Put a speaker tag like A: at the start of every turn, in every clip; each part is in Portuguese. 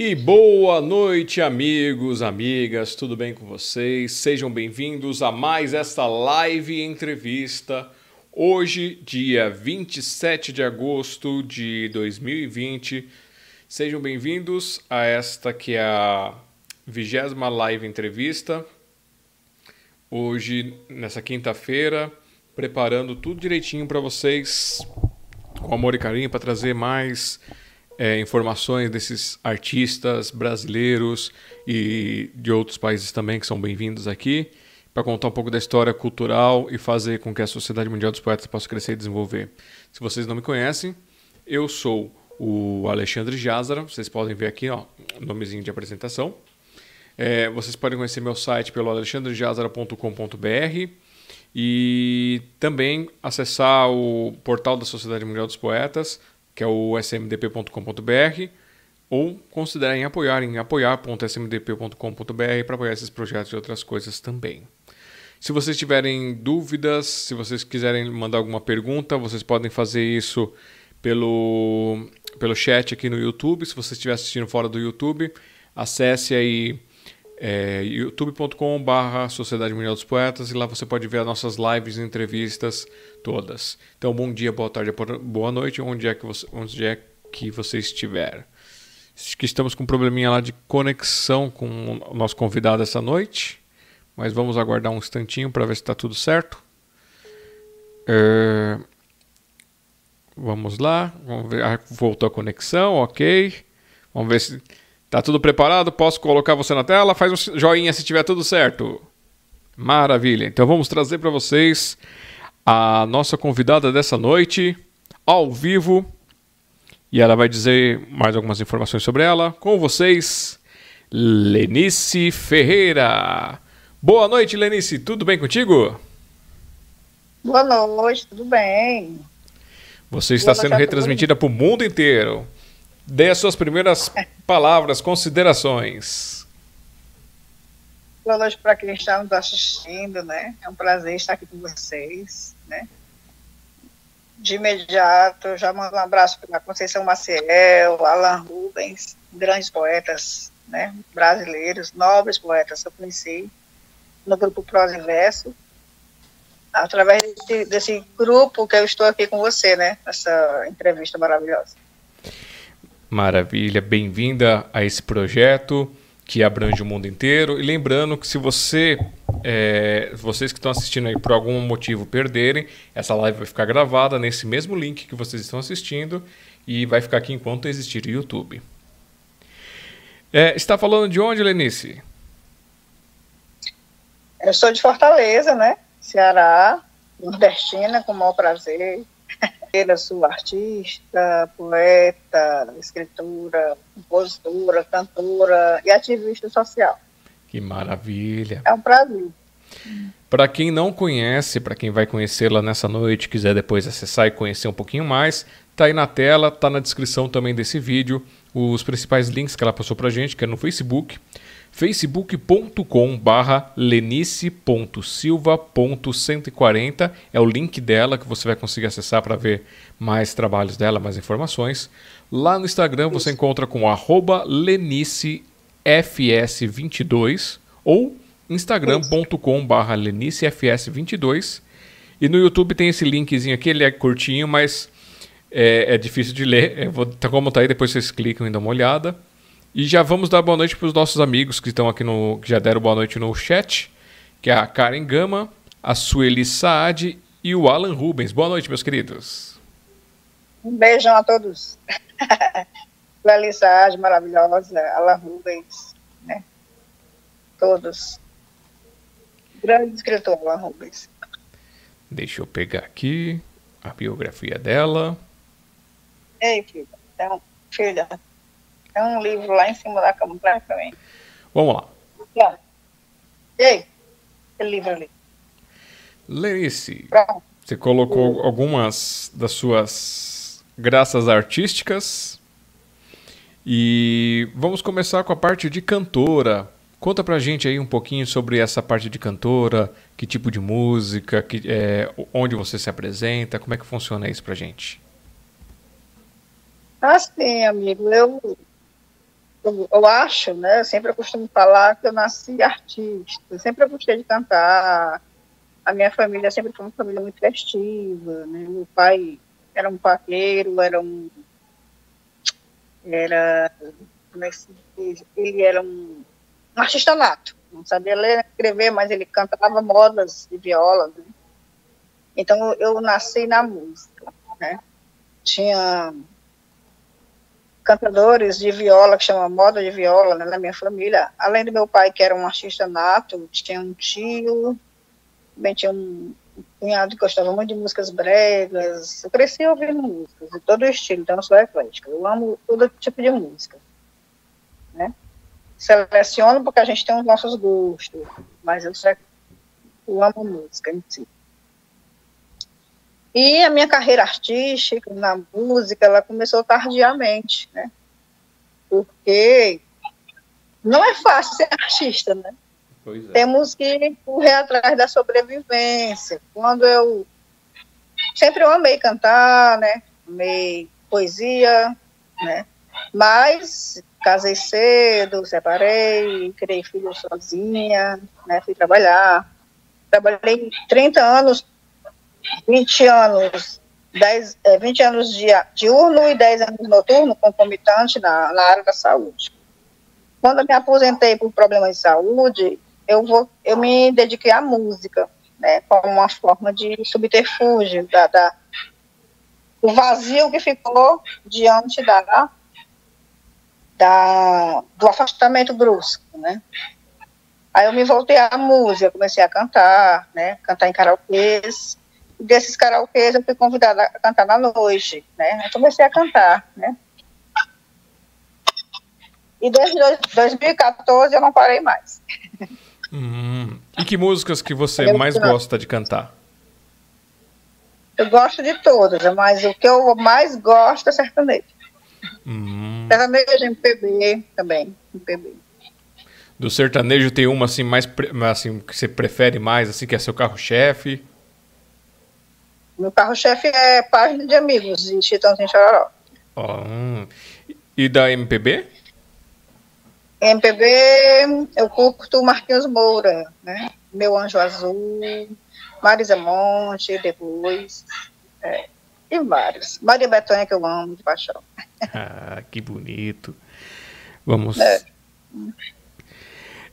A: E boa noite, amigos, amigas, tudo bem com vocês? Sejam bem-vindos a mais esta live entrevista. Hoje, dia 27 de agosto de 2020. Sejam bem-vindos a esta que é a vigésima live entrevista. Hoje, nessa quinta-feira, preparando tudo direitinho para vocês, com amor e carinho, para trazer mais é, informações desses artistas brasileiros e de outros países também que são bem-vindos aqui, para contar um pouco da história cultural e fazer com que a Sociedade Mundial dos Poetas possa crescer e desenvolver. Se vocês não me conhecem, eu sou o Alexandre Jazara, vocês podem ver aqui, ó, nomezinho de apresentação. É, vocês podem conhecer meu site pelo alexandrejazara.com.br e também acessar o portal da Sociedade Mundial dos Poetas, que é o smdp.com.br, ou considerem apoiar em apoiar.smdp.com.br para apoiar esses projetos e outras coisas também. Se vocês tiverem dúvidas, se vocês quiserem mandar alguma pergunta, vocês podem fazer isso pelo, pelo chat aqui no YouTube. Se você estiver assistindo fora do YouTube, acesse aí é, youtube.com.br Sociedade Mundial dos Poetas e lá você pode ver as nossas lives e entrevistas todas. Então, bom dia, boa tarde, boa noite, onde é que você, onde é que você estiver. Acho que estamos com um probleminha lá de conexão com o nosso convidado essa noite, mas vamos aguardar um instantinho para ver se está tudo certo. É... Vamos lá, vamos ver. Ah, voltou a conexão, ok. Vamos ver se Tá tudo preparado? Posso colocar você na tela? Faz um joinha se tiver tudo certo. Maravilha. Então vamos trazer para vocês a nossa convidada dessa noite, ao vivo. E ela vai dizer mais algumas informações sobre ela. Com vocês, Lenice Ferreira. Boa noite, Lenice. Tudo bem contigo?
B: Boa noite, tudo bem.
A: Você está sendo retransmitida para o mundo inteiro. Dê as suas primeiras palavras, considerações.
B: Boa noite para quem está nos assistindo, né? É um prazer estar aqui com vocês, né? De imediato, já mando um abraço para Conceição Maciel, Alan Rubens, grandes poetas, né? Brasileiros, nobres poetas que eu conheci no grupo Prosa e Verso, através desse, desse grupo que eu estou aqui com você, né? Nessa entrevista maravilhosa.
A: Maravilha, bem-vinda a esse projeto que abrange o mundo inteiro. E lembrando que se você, é, vocês que estão assistindo aí por algum motivo perderem, essa live vai ficar gravada nesse mesmo link que vocês estão assistindo e vai ficar aqui enquanto existir o YouTube. É, está falando de onde, Lenice?
B: Eu sou de Fortaleza, né? Ceará, nordestina, com o maior prazer. Eu sou artista, poeta, escritora, compositora, cantora e ativista social.
A: Que maravilha.
B: É um prazer.
A: Para quem não conhece, para quem vai conhecê-la nessa noite, quiser depois acessar e conhecer um pouquinho mais, tá aí na tela, tá na descrição também desse vídeo, os principais links que ela passou pra gente, que é no Facebook, facebook.com barra lenice.silva.140 é o link dela que você vai conseguir acessar para ver mais trabalhos dela, mais informações. Lá no Instagram você encontra com arroba lenicefs22 ou instagram.com barra lenicefs22 e no YouTube tem esse linkzinho aqui, ele é curtinho, mas é, é difícil de ler. É, vou, tá como tá aí, depois vocês clicam e dão uma olhada. E já vamos dar boa noite para os nossos amigos que estão aqui no. que já deram boa noite no chat, que é a Karen Gama, a Sueli Saad e o Alan Rubens. Boa noite, meus queridos.
B: Um beijão a todos. Sueli Saad, maravilhosa, Alan Rubens, né? Todos. Grande escritor, Alan Rubens.
A: Deixa eu pegar aqui a biografia dela.
B: Ei, filha. Então, filha, tem um livro lá em cima da cama para mim.
A: Vamos lá.
B: Lá. Ei, aquele livro ali.
A: Lenice, você colocou algumas das suas graças artísticas. E vamos começar com a parte de cantora. Conta pra gente aí um pouquinho sobre essa parte de cantora, que tipo de música, que, é, onde você se apresenta, como é que funciona isso pra gente?
B: Assim, amigo, eu eu, eu, acho, né? Eu sempre costumo falar que eu nasci artista. Eu sempre gostei de cantar. A minha família sempre foi uma família muito festiva, né? Meu pai era um paqueiro, era um era como é que se diz? Ele era um, um artista nato. Não sabia ler, escrever, mas ele cantava modas de viola. Né? Então eu nasci na música, né? Tinha cantadores de viola, que chama moda de viola, né, na minha família. Além do meu pai, que era um artista nato, tinha um tio, também tinha um cunhado que gostava muito de músicas bregas. Eu cresci ouvindo músicas de todo estilo, então eu sou eclética. Eu amo todo tipo de música. Né? Seleciono porque a gente tem os nossos gostos, mas eu, eu amo música em si. E a minha carreira artística na música, ela começou tardiamente, né? Porque não é fácil ser artista, né? É. Temos que correr atrás da sobrevivência. Quando eu sempre eu amei cantar, né? Amei poesia, né? Mas casei cedo, separei, criei filho sozinha, né? Fui trabalhar. Trabalhei 30 anos 20 anos, 10, é, 20 anos diurno e 10 anos noturno, concomitante na, na área da saúde. Quando eu me aposentei por problemas de saúde, eu, vou, eu me dediquei à música, né, como uma forma de subterfúgio da, da, do vazio que ficou diante da, da, do afastamento brusco, né. Aí eu me voltei à música, comecei a cantar, né, cantar em karaokês, desses karaokês eu fui convidada a cantar na noite, né? Eu comecei a cantar, né? E desde 2014 eu não parei mais.
A: Hum. E que músicas que você eu mais gosta de cantar?
B: Eu gosto de todas, mas o que eu mais gosto é sertanejo.
A: Hum.
B: Sertanejo MPB também, MPB.
A: Do sertanejo tem uma assim mais assim que você prefere mais, assim que é seu carro-chefe?
B: Meu carro-chefe é página de amigos de Chitãozinho Chororó.
A: Oh. E da MPB?
B: MPB, eu curto Marquinhos Moura, né? Meu Anjo Azul, Marisa Monte, depois, é, e vários. Maria Bethânia, que eu amo de paixão.
A: Ah, que bonito. Vamos. É.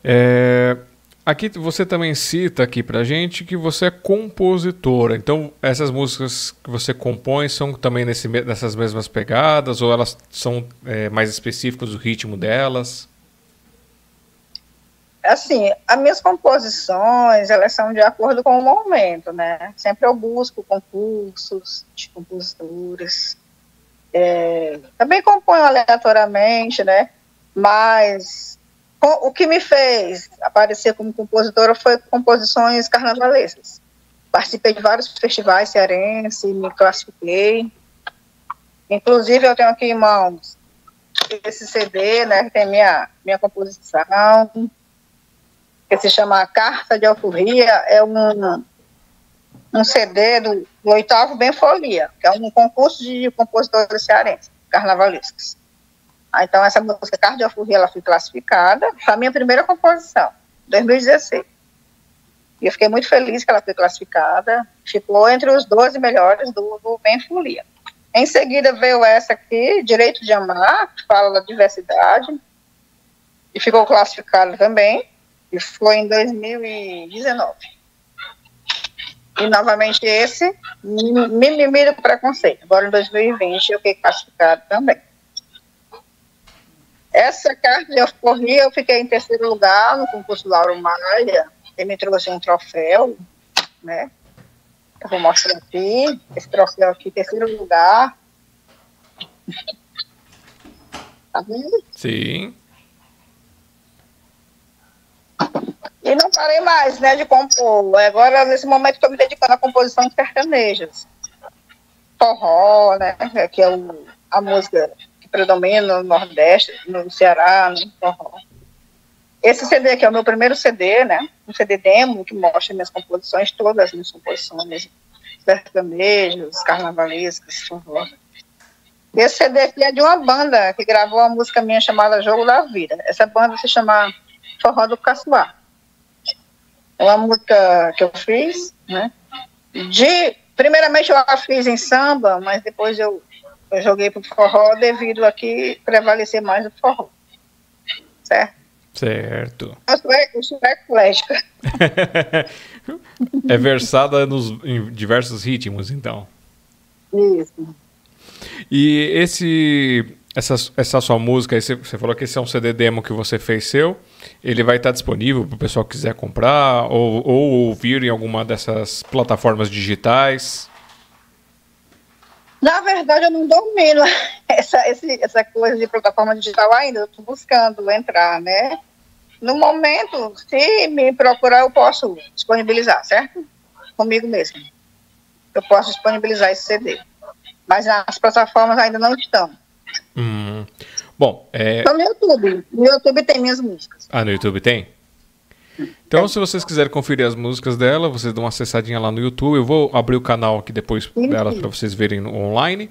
A: É, Aqui você também cita aqui pra gente que você é compositora. Então, essas músicas que você compõe são também nesse, nessas mesmas pegadas ou elas são é, mais específicas do ritmo delas?
B: Assim, as minhas composições, elas são de acordo com o momento, né? Sempre eu busco concursos de compositores. É, também componho aleatoriamente, né? Mas o que me fez aparecer como compositora foi composições carnavalescas. Participei de vários festivais cearenses, me classifiquei. Inclusive, eu tenho aqui em mãos esse CD, né, que tem minha, minha composição, que se chama Carta de Alforria, é um, um CD do, do oitavo Bem Folia, que é um concurso de compositores cearenses, carnavalescos. Ah, então, essa música Cardiofurria, ela foi classificada, foi a minha primeira composição, 2016. E eu fiquei muito feliz que ela foi classificada, ficou entre os 12 melhores do, do. Em seguida veio essa aqui, Direito de Amar, que fala da diversidade, e ficou classificada também, e foi em 2019. E novamente esse, Mimimi do Preconceito, agora em 2020 eu fiquei classificado também. Essa carta de alforria eu fiquei em terceiro lugar no concurso Lauro Maia, ele me trouxe um troféu, né? Eu vou mostrar aqui, esse troféu aqui, terceiro lugar. Tá vendo?
A: Sim.
B: E não parei mais, né, de compor. Agora, nesse momento, estou me dedicando à composição de sertanejas. Forró, né, que é o, a música predomina no Nordeste, no Ceará, no Forró. Esse CD aqui é o meu primeiro CD, né? Um CD demo que mostra minhas composições, todas as minhas composições, sertanejos, carnavalescas, forró. Esse CD aqui é de uma banda que gravou uma música minha chamada Jogo da Vida. Essa banda se chama Forró do Caçoar. É uma música que eu fiz, né? De, primeiramente eu a fiz em samba, mas depois eu, eu joguei pro forró devido a que prevalecer mais o forró. Certo?
A: Certo.
B: Eu sou, eclética.
A: é versada nos, em diversos ritmos, então.
B: Isso.
A: E esse, essa, essa sua música, você, você falou que esse é um CD demo que você fez seu. Ele vai estar disponível para o pessoal que quiser comprar ou, ou ouvir em alguma dessas plataformas digitais?
B: Na verdade, eu não domino essa, esse, essa coisa de plataforma digital ainda. Eu estou buscando entrar, né? No momento, se me procurar, eu posso disponibilizar, certo? Comigo mesmo. Eu posso disponibilizar esse CD mas as plataformas ainda não estão.
A: Hum. Bom, é...
B: Então no YouTube. No YouTube tem minhas músicas.
A: Ah, no YouTube tem? Então, se vocês quiserem conferir as músicas dela, vocês dão uma acessadinha lá no YouTube. Eu vou abrir o canal aqui depois dela para vocês verem online.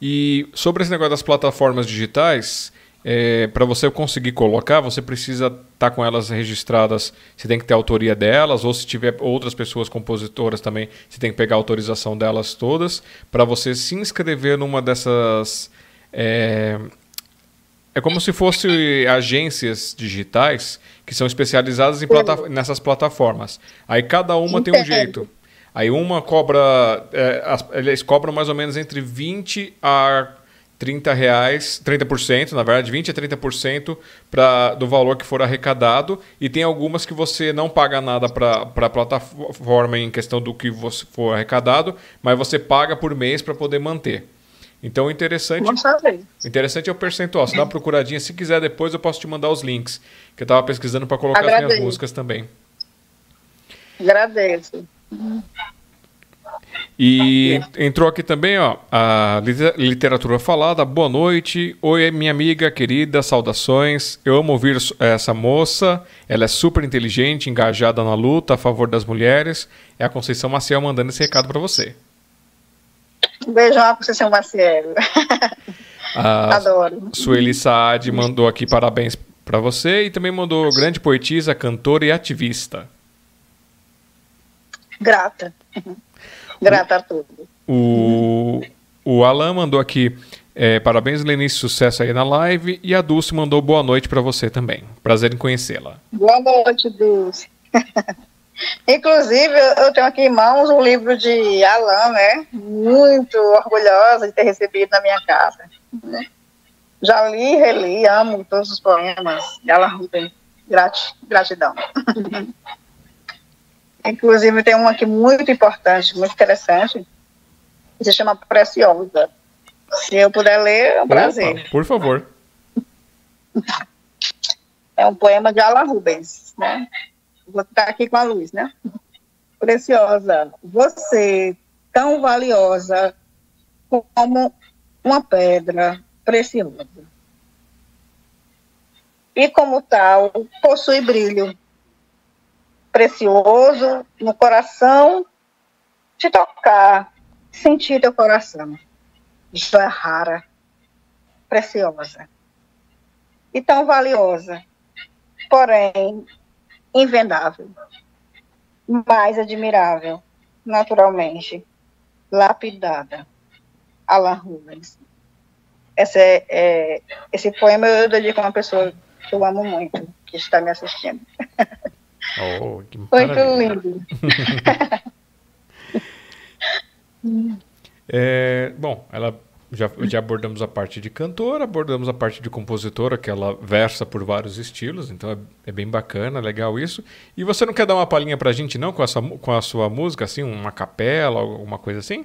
A: E sobre esse negócio das plataformas digitais, é, para você conseguir colocar, você precisa estar tá com elas registradas. Você tem que ter a autoria delas, ou se tiver outras pessoas compositoras também, você tem que pegar a autorização delas todas, para você se inscrever numa dessas. É, é como se fosse agências digitais que são especializadas em plata nessas plataformas. Aí cada uma tem um jeito. Aí uma cobra. É, as, eles cobram mais ou menos entre 20 a 30 reais, 30%, na verdade, 20 a 30% pra, do valor que for arrecadado. E tem algumas que você não paga nada para a plataforma em questão do que você for arrecadado, mas você paga por mês para poder manter. Então, interessante. Interessante é o percentual. Você dá uma procuradinha. Se quiser, depois eu posso te mandar os links. Que eu estava pesquisando para colocar Agradeço. as minhas músicas também.
B: Agradeço.
A: E entrou aqui também ó, a literatura falada. Boa noite. Oi, minha amiga querida, saudações. Eu amo ouvir essa moça. Ela é super inteligente, engajada na luta a favor das mulheres. É a Conceição Maciel mandando esse recado para você.
B: Um beijão, Conceição Maciel.
A: A Adoro. Sueli Saad mandou aqui parabéns para você e também mandou grande poetisa, cantora e ativista.
B: Grata. Grata a tudo.
A: O, o Alan mandou aqui. É, parabéns, Lenice, sucesso aí na live. E a Dulce mandou boa noite para você também. Prazer em conhecê-la.
B: Boa noite, Dulce. Inclusive, eu tenho aqui em mãos um livro de Alan, né? Muito orgulhosa de ter recebido na minha casa. Né? Já li, reli, amo todos os poemas de Alan Rubens. gratidão. Inclusive, tem um aqui muito importante, muito interessante, que se chama Preciosa. Se eu puder ler, é um prazer.
A: Opa, por favor.
B: É um poema de Alan Rubens, né? Vou estar aqui com a luz, né? Preciosa, você, tão valiosa como uma pedra preciosa. E como tal, possui brilho precioso no coração, te tocar, sentir teu coração. Joia rara, preciosa e tão valiosa, porém invendável, mais admirável, naturalmente, lapidada. Alan Rubens. Esse, é, é, esse poema eu dedico a uma pessoa que eu amo muito, que está me assistindo.
A: Oh,
B: Muito lindo.
A: é, bom, ela já, já abordamos a parte de cantora, abordamos a parte de compositora, que ela versa por vários estilos, então é, é, bem bacana, legal isso. E você não quer dar uma palhinha pra gente, não, com, essa, com a sua música, assim, uma capela, alguma coisa assim?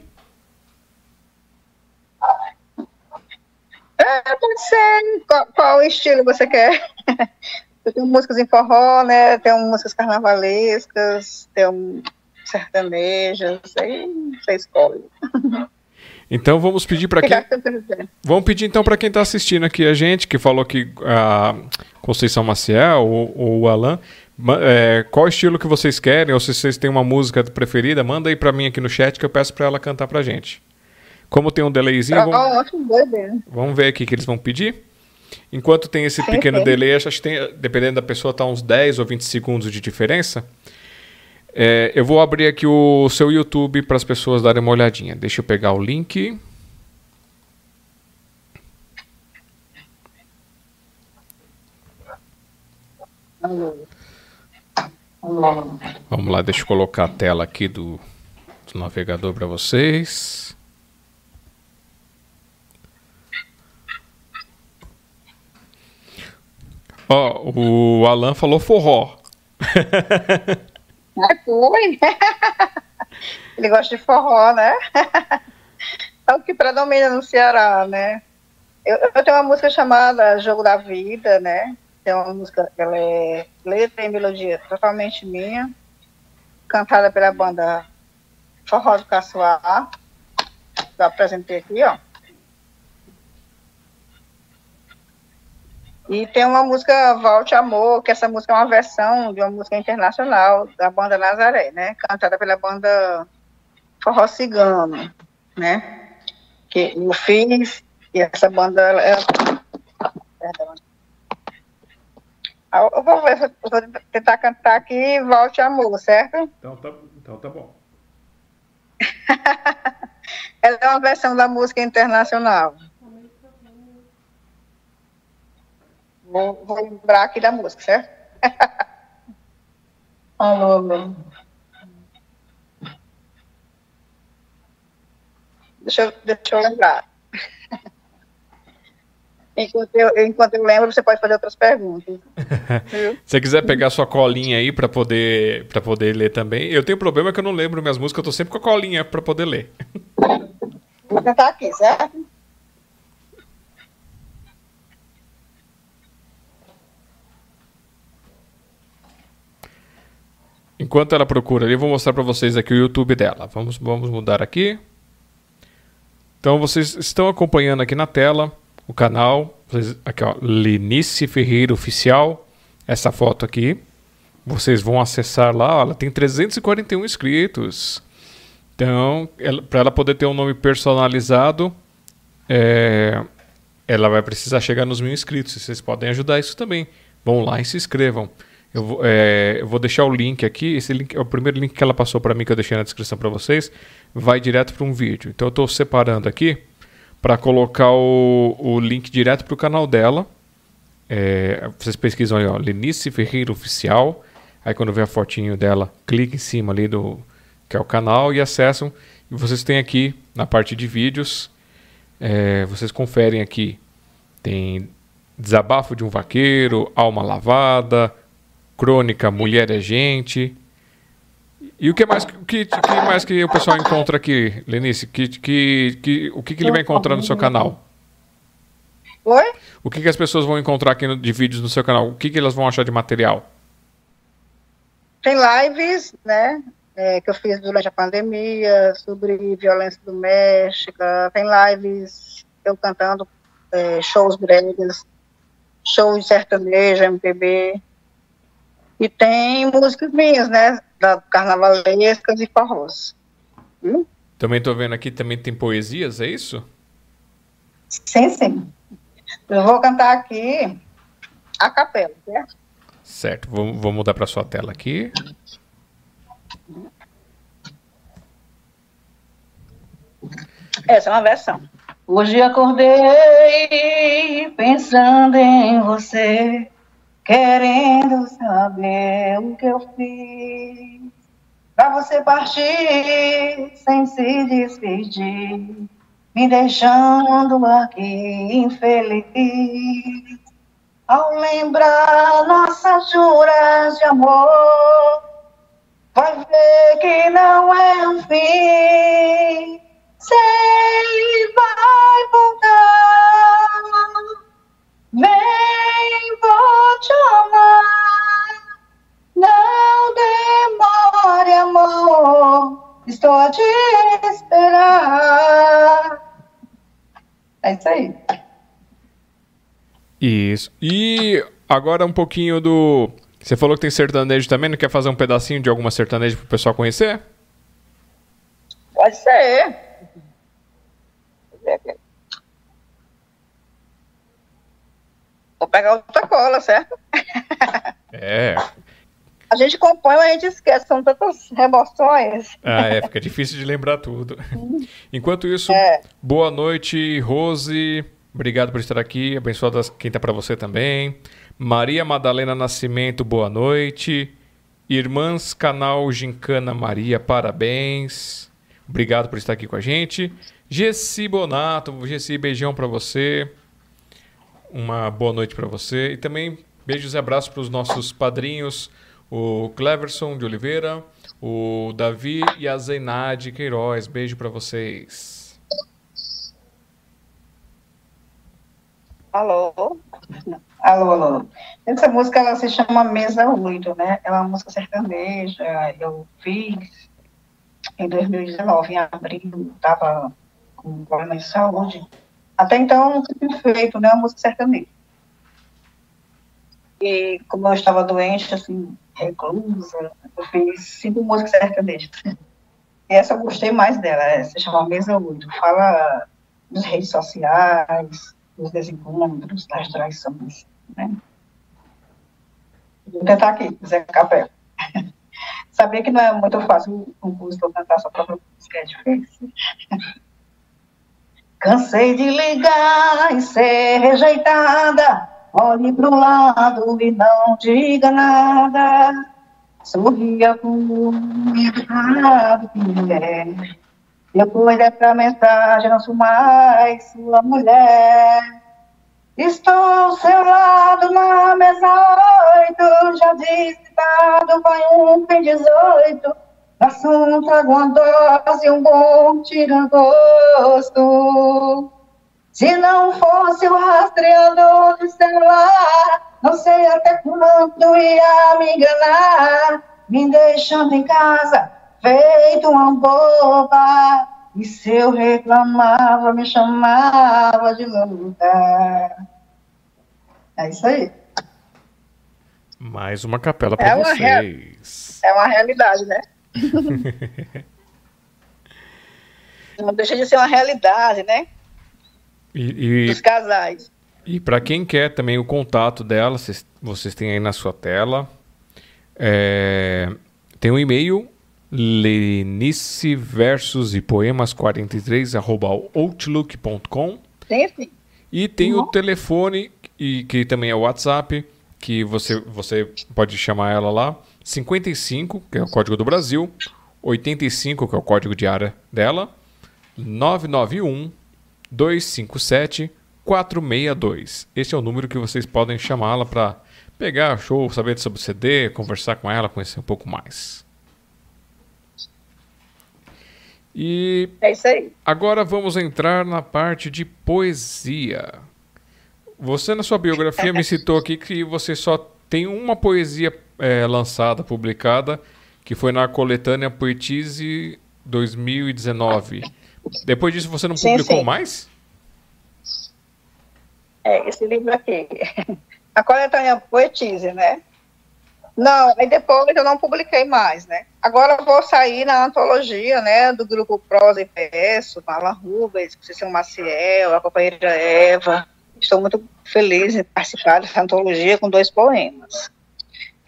B: É, pode ser. Qual, qual estilo você quer? Eu tenho músicas em forró, né? Tenho músicas carnavalescas, tenho sertanejas, aí você escolhe.
A: Então vamos pedir para quem. Vamos pedir então para quem está assistindo aqui a gente, que falou que a Conceição Maciel ou, ou o Alan, é, qual estilo que vocês querem, ou se vocês têm uma música preferida, manda aí para mim aqui no chat que eu peço para ela cantar para gente. Como tem um delayzinho, vamos, vamos ver aqui que eles vão pedir. Enquanto tem esse pequeno delay, acho que tem, dependendo da pessoa, tá uns 10 ou 20 segundos de diferença. É, eu vou abrir aqui o seu YouTube para as pessoas darem uma olhadinha. Deixa eu pegar o link. Vamos lá, deixa eu colocar a tela aqui do, do navegador para vocês. Ó, oh, o Alan falou forró.
B: Ah, foi. Ele gosta de forró, né? É o que predomina no Ceará, né? Eu, eu tenho uma música chamada Jogo da Vida, né? É uma música, ela é letra e melodia totalmente minha, cantada pela banda Forró do Caçoar. Eu apresentei aqui, ó. E tem uma música Volte Amor, que essa música é uma versão de uma música internacional da banda Nazaré, né? Cantada pela banda Forró Cigano, né? Que eu fiz, e essa banda, ela, ela, perdão, ah, eu vou, ver, eu vou tentar cantar aqui Volte Amor, certo?
A: Então tá, então tá bom.
B: Ela é uma versão da música internacional. Vou, vou lembrar aqui da música, certo? Alô, meu. Deixa eu, deixa eu lembrar. Enquanto eu, enquanto eu lembro, você pode fazer outras perguntas.
A: Se você quiser pegar sua colinha aí para poder para poder ler também. Eu tenho problema que eu não lembro minhas músicas, eu tô sempre com a colinha para poder ler.
B: Vou tentar aqui, certo?
A: Enquanto ela procura ali, eu vou mostrar para vocês aqui o YouTube dela. Vamos, vamos mudar aqui. Então vocês estão acompanhando aqui na tela o canal. Aqui, ó, Lenice Ferreira Oficial. Essa foto aqui. Vocês vão acessar lá. Ela tem 341 inscritos. Então, para ela poder ter um nome personalizado, é, ela vai precisar chegar nos mil inscritos. Vocês podem ajudar isso também. Vão lá e se inscrevam. Eu vou, é, eu vou deixar o link aqui. Esse link é o primeiro link que ela passou para mim, que eu deixei na descrição para vocês. Vai direto para um vídeo. Então eu estou separando aqui para colocar o, o link direto para o canal dela. É, vocês pesquisam aí, ó, Lenice Ferreira Oficial. Aí quando vê a fotinho dela, clique em cima ali do que é o canal e acessam. E vocês têm aqui na parte de vídeos, é, vocês conferem aqui. Tem desabafo de um vaqueiro, alma lavada, crônica Mulher é Gente. E o que mais que, que mais que o pessoal encontra aqui, Lenice? Que, que, que, o que, que ele vai encontrar no seu canal?
B: Oi?
A: O que, que as pessoas vão encontrar aqui no, de vídeos no seu canal? O que, que elas vão achar de material?
B: Tem lives, né? É, que eu fiz durante a pandemia sobre violência doméstica. Tem lives eu cantando é, shows breves, shows de sertanejo, MPB. E tem músicas minhas, né? Da carnavalescas e forrós.
A: Hum? Também estou vendo aqui, também tem poesias, é isso?
B: Sim, sim. Eu vou cantar aqui a capela, certo?
A: Certo, vou, vou mudar para sua tela aqui.
B: Essa é uma versão. Hoje acordei pensando em você querendo saber o que eu fiz para você partir sem se despedir, me deixando aqui infeliz. Ao lembrar nossas juras de amor, vai ver que não é um fim. Sei vai voltar Vem, vou te amar. Não demore, amor. Estou a te esperar. É isso aí.
A: Isso. E agora um pouquinho do. Você falou que tem sertanejo também, não quer fazer um pedacinho de alguma sertanejo para o pessoal conhecer?
B: Pode ser. ver aqui. Vou pegar outra cola, certo?
A: É.
B: A gente compõe, mas a gente esquece, são tantas emoções.
A: Ah, é, fica difícil de lembrar tudo. Enquanto isso, é. boa noite, Rose. Obrigado por estar aqui. Abençoada quem está para você também. Maria Madalena Nascimento, boa noite. Irmãs Canal Gincana Maria, parabéns. Obrigado por estar aqui com a gente. Gessi Bonato, Gessi, beijão para você. Uma boa noite para você. E também beijos e abraços para os nossos padrinhos, o Cleverson de Oliveira, o Davi e a Zeinade Queiroz. Beijo para vocês.
B: Alô? Alô, alô. Essa música ela se chama Mesa Oito, né? É uma música sertaneja. Eu fiz em 2019, em abril, estava com problema de saúde. Até então, nunca tinha feito né, uma música sertaneja. E como eu estava doente, assim, reclusa, eu fiz cinco músicas sertanejas. E essa eu gostei mais dela, é, se chama Mesa Oito. Fala das redes sociais, dos desencontros, das traições, né? Vou tentar aqui, Zé Capel. Sabia que não é muito fácil um músico cantar sua própria música, é difícil. Cansei de ligar e ser rejeitada. Olhe pro lado e não diga nada. Sorria com educado que é. Depois dessa mensagem, não sou mais sua mulher. Estou ao seu lado na mesa oito, já disse dado, vai um, tem dezoito. Dose e um bom tira-gosto. Se não fosse o rastreador do celular, não sei até quando ia me enganar, me deixando em casa feito uma boba. E se eu reclamava, me chamava de louca. É isso aí.
A: Mais uma capela para é vocês.
B: É uma realidade, né? Não deixa de ser uma realidade, né?
A: E, e
B: Dos casais.
A: E para quem quer também o contato dela, vocês, vocês têm aí na sua tela. É, tem um e-mail Lenice versos e poemas 43 arroba outlook.com. E tem uhum. o telefone, e, que também é o WhatsApp, que você, você pode chamar ela lá. 55, que é o código do Brasil. 85, que é o código de área dela. 991 257 462. Esse é o número que vocês podem chamá-la para pegar show, saber sobre o CD, conversar com ela, conhecer um pouco mais.
B: E é isso aí.
A: Agora vamos entrar na parte de poesia. Você, na sua biografia, me citou aqui que você só tem uma poesia é, lançada, publicada, que foi na coletânea Poetise 2019. Depois disso, você não sim, publicou sim. mais?
B: É, esse livro aqui. A coletânea Poetise, né? Não, aí depois eu não publiquei mais, né? Agora eu vou sair na antologia, né, do grupo Prosa e Verso, com Alan Rubens, Cecília Maciel, a companheira Eva. Estou muito feliz em participar dessa antologia com dois poemas.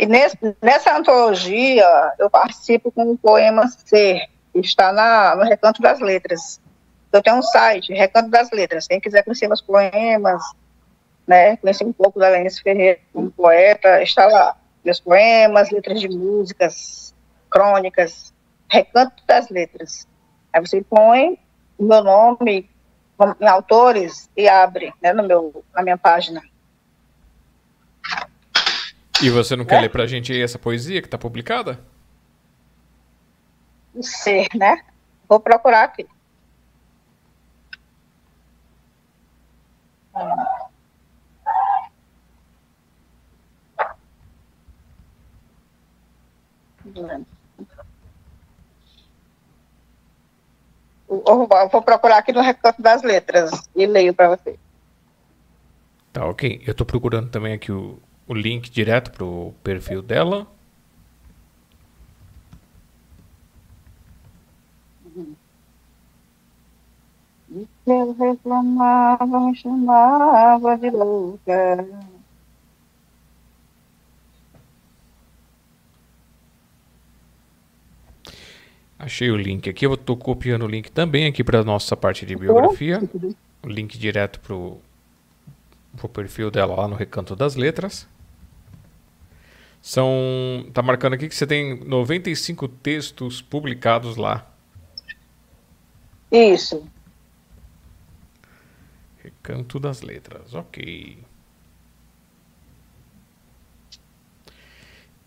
B: E nesse, nessa antologia eu participo com o poema Ser, que está na, no Recanto das Letras. Eu tenho um site, Recanto das Letras. Quem quiser conhecer meus poemas, né, conhecer um pouco da Lenice Ferreira como poeta, está lá meus poemas, letras de músicas, crônicas, recanto das letras. Aí você põe o meu nome em autores e abre né, no meu, na minha página.
A: E você não quer é? ler pra gente aí essa poesia que está publicada?
B: Ser, né? Vou procurar aqui. Eu vou procurar aqui no recanto das letras e leio para você.
A: Tá, ok. Eu estou procurando também aqui o, o link direto para o perfil dela.
B: Uhum. Reclamava, me chamava de louca.
A: Achei o link aqui. Eu estou copiando o link também aqui para nossa parte de biografia. O link direto para o perfil dela lá no Recanto das Letras. São. Tá marcando aqui que você tem 95 textos publicados lá.
B: Isso.
A: Recanto das Letras, ok.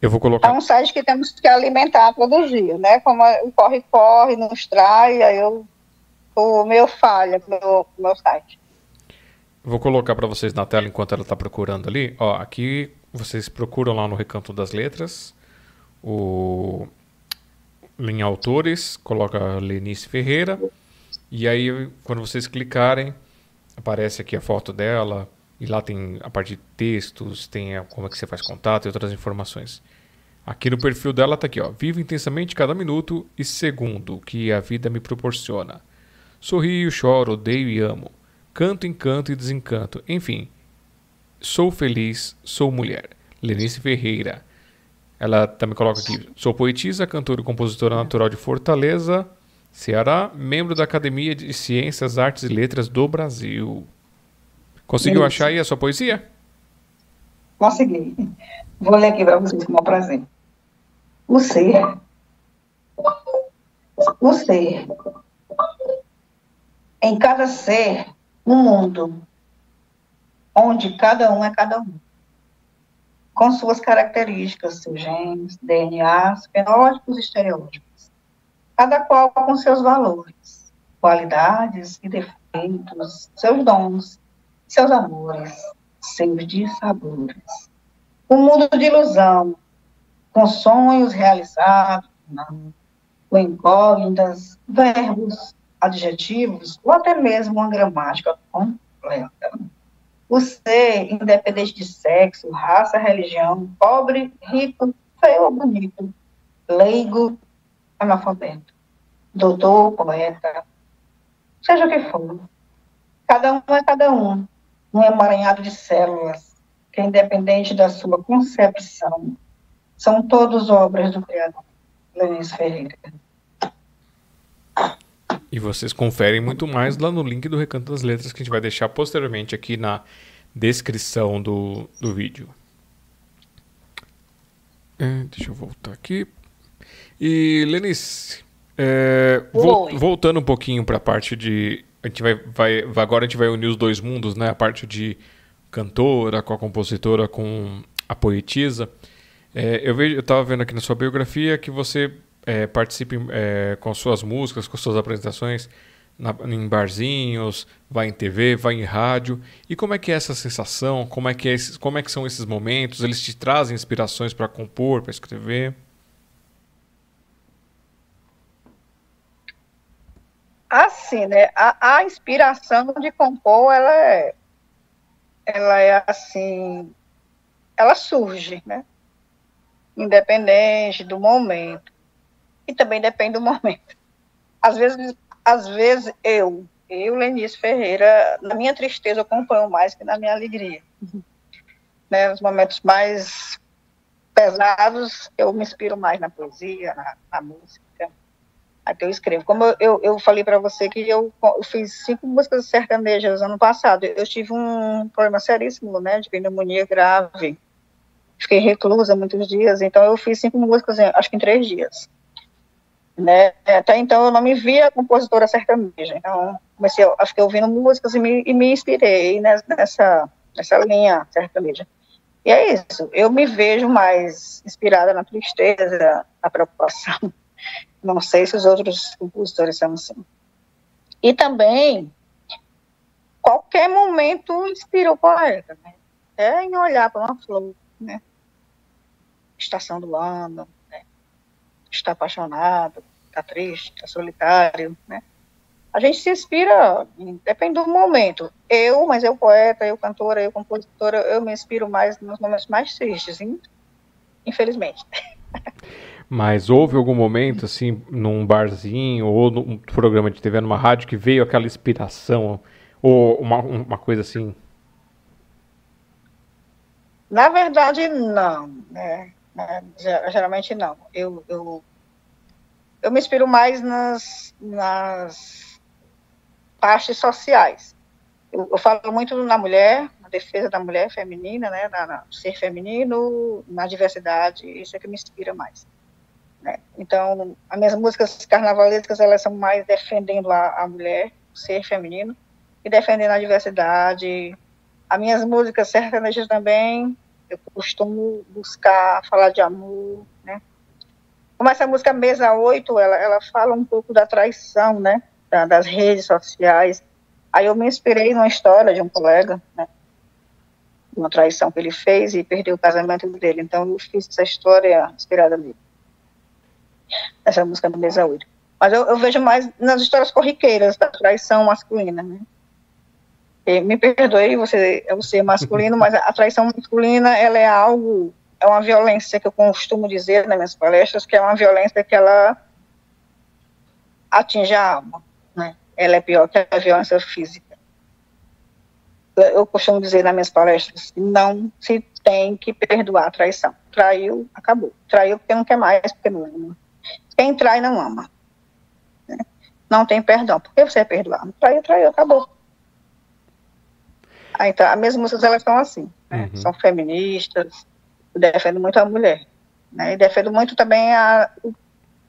A: Eu vou colocar.
B: É um site que temos que alimentar todo dia, né? Como o corre-corre nos trai, aí eu, o meu falha, meu, meu site.
A: Vou colocar para vocês na tela enquanto ela está procurando ali. Ó, aqui vocês procuram lá no Recanto das Letras o em autores, coloca Lenice Ferreira e aí quando vocês clicarem aparece aqui a foto dela e lá tem a parte de textos, tem a, como é que você faz contato e outras informações. Aqui no perfil dela tá aqui, ó. Vivo intensamente cada minuto e segundo que a vida me proporciona. Sorrio, choro, odeio e amo. Canto, encanto e desencanto. Enfim, sou feliz, sou mulher. Lenice Ferreira. Ela também coloca aqui: sou poetisa, cantora e compositora natural de Fortaleza, Ceará, membro da Academia de Ciências, Artes e Letras do Brasil. Conseguiu Isso. achar aí a sua poesia?
B: Consegui. Vou ler aqui para vocês com o prazer. O ser. O ser. Em cada ser, um mundo, onde cada um é cada um, com suas características, seus genes, DNAs, fenótipos e estereótipos, cada qual com seus valores, qualidades e defeitos, seus dons, seus amores, seus dissabores. Um mundo de ilusão, com sonhos realizados, não, com incógnitas, verbos, adjetivos, ou até mesmo uma gramática completa. O ser, independente de sexo, raça, religião, pobre, rico, feio ou bonito, leigo, analfabeto, doutor, poeta, seja o que for. Cada um é cada um, um emaranhado de células, que independente da sua concepção, são todos obras do Criador, Luiz Ferreira.
A: E vocês conferem muito mais lá no link do Recanto das Letras que a gente vai deixar posteriormente aqui na descrição do, do vídeo. É, deixa eu voltar aqui. E Lenice, é, vo voltando um pouquinho para a parte de. A gente vai, vai, agora a gente vai unir os dois mundos, né? A parte de cantora com a compositora, com a poetisa. É, eu vejo, eu estava vendo aqui na sua biografia que você é, participa é, com suas músicas, com suas apresentações na, em barzinhos, vai em TV, vai em rádio. E como é que é essa sensação? Como é que, é esses, como é que são esses momentos? Eles te trazem inspirações para compor, para escrever?
B: Assim, né? A, a, inspiração de compor, ela é, ela é assim, ela surge, né? independente do momento. E também depende do momento. Às vezes, às vezes eu, eu, Lenice Ferreira, na minha tristeza eu acompanho mais que na minha alegria. Né, os momentos mais pesados, eu me inspiro mais na poesia, na, na música. Aqui eu escrevo. Como eu, eu, eu falei para você que eu, eu, fiz cinco músicas sertanejas ano passado, eu tive um problema seríssimo, né, de pneumonia grave fiquei reclusa muitos dias, então eu fiz cinco músicas, acho que em três dias. Né? Até então eu não me via compositora sertaneja, então comecei, a fiquei ouvindo músicas e me, e me inspirei nessa, nessa linha sertaneja. E é isso, eu me vejo mais inspirada na tristeza, na preocupação. Não sei se os outros compositores são assim. E também, qualquer momento inspira o poeta, né? É em olhar para uma flor, né? estação do ano? Está apaixonado, está triste, está solitário, né? A gente se inspira, depende do momento. Eu, mas eu poeta, eu cantora, eu compositora, eu me inspiro mais nos momentos mais tristes, hein? infelizmente.
A: Mas houve algum momento, assim, num barzinho ou num programa de TV, numa rádio, que veio aquela inspiração ou uma, uma coisa assim?
B: Na verdade, não. Né? Geralmente não. Eu, eu, eu me inspiro mais nas, nas partes sociais. Eu, eu falo muito na mulher, na defesa da mulher feminina, né, na, na, ser feminino, na diversidade, isso é que me inspira mais. Né? Então, as minhas músicas carnavalescas, elas são mais defendendo a, a mulher, ser feminino, e defendendo a diversidade. As minhas músicas sertanejas também, eu costumo buscar falar de amor, né? Como essa música Mesa 8, ela, ela fala um pouco da traição, né? Da, das redes sociais. Aí eu me inspirei numa história de um colega, né? Uma traição que ele fez e perdeu o casamento dele. Então eu fiz essa história inspirada nele. Essa música Mesa 8. Mas eu, eu vejo mais nas histórias corriqueiras da traição masculina, né? Me perdoe você, você masculino, mas a traição masculina, ela é algo, é uma violência que eu costumo dizer nas minhas palestras, que é uma violência que ela atinge a alma, né? Ela é pior que a violência física. Eu costumo dizer nas minhas palestras, não se tem que perdoar a traição. Traiu, acabou. Traiu porque não quer mais, porque não ama. Quem trai não ama. Né? Não tem perdão. Por que você é perdoar? Traiu, traiu, acabou. Ah, então, as minhas músicas, elas são assim, né? uhum. são feministas, defendo muito a mulher, né? E defendo muito também a,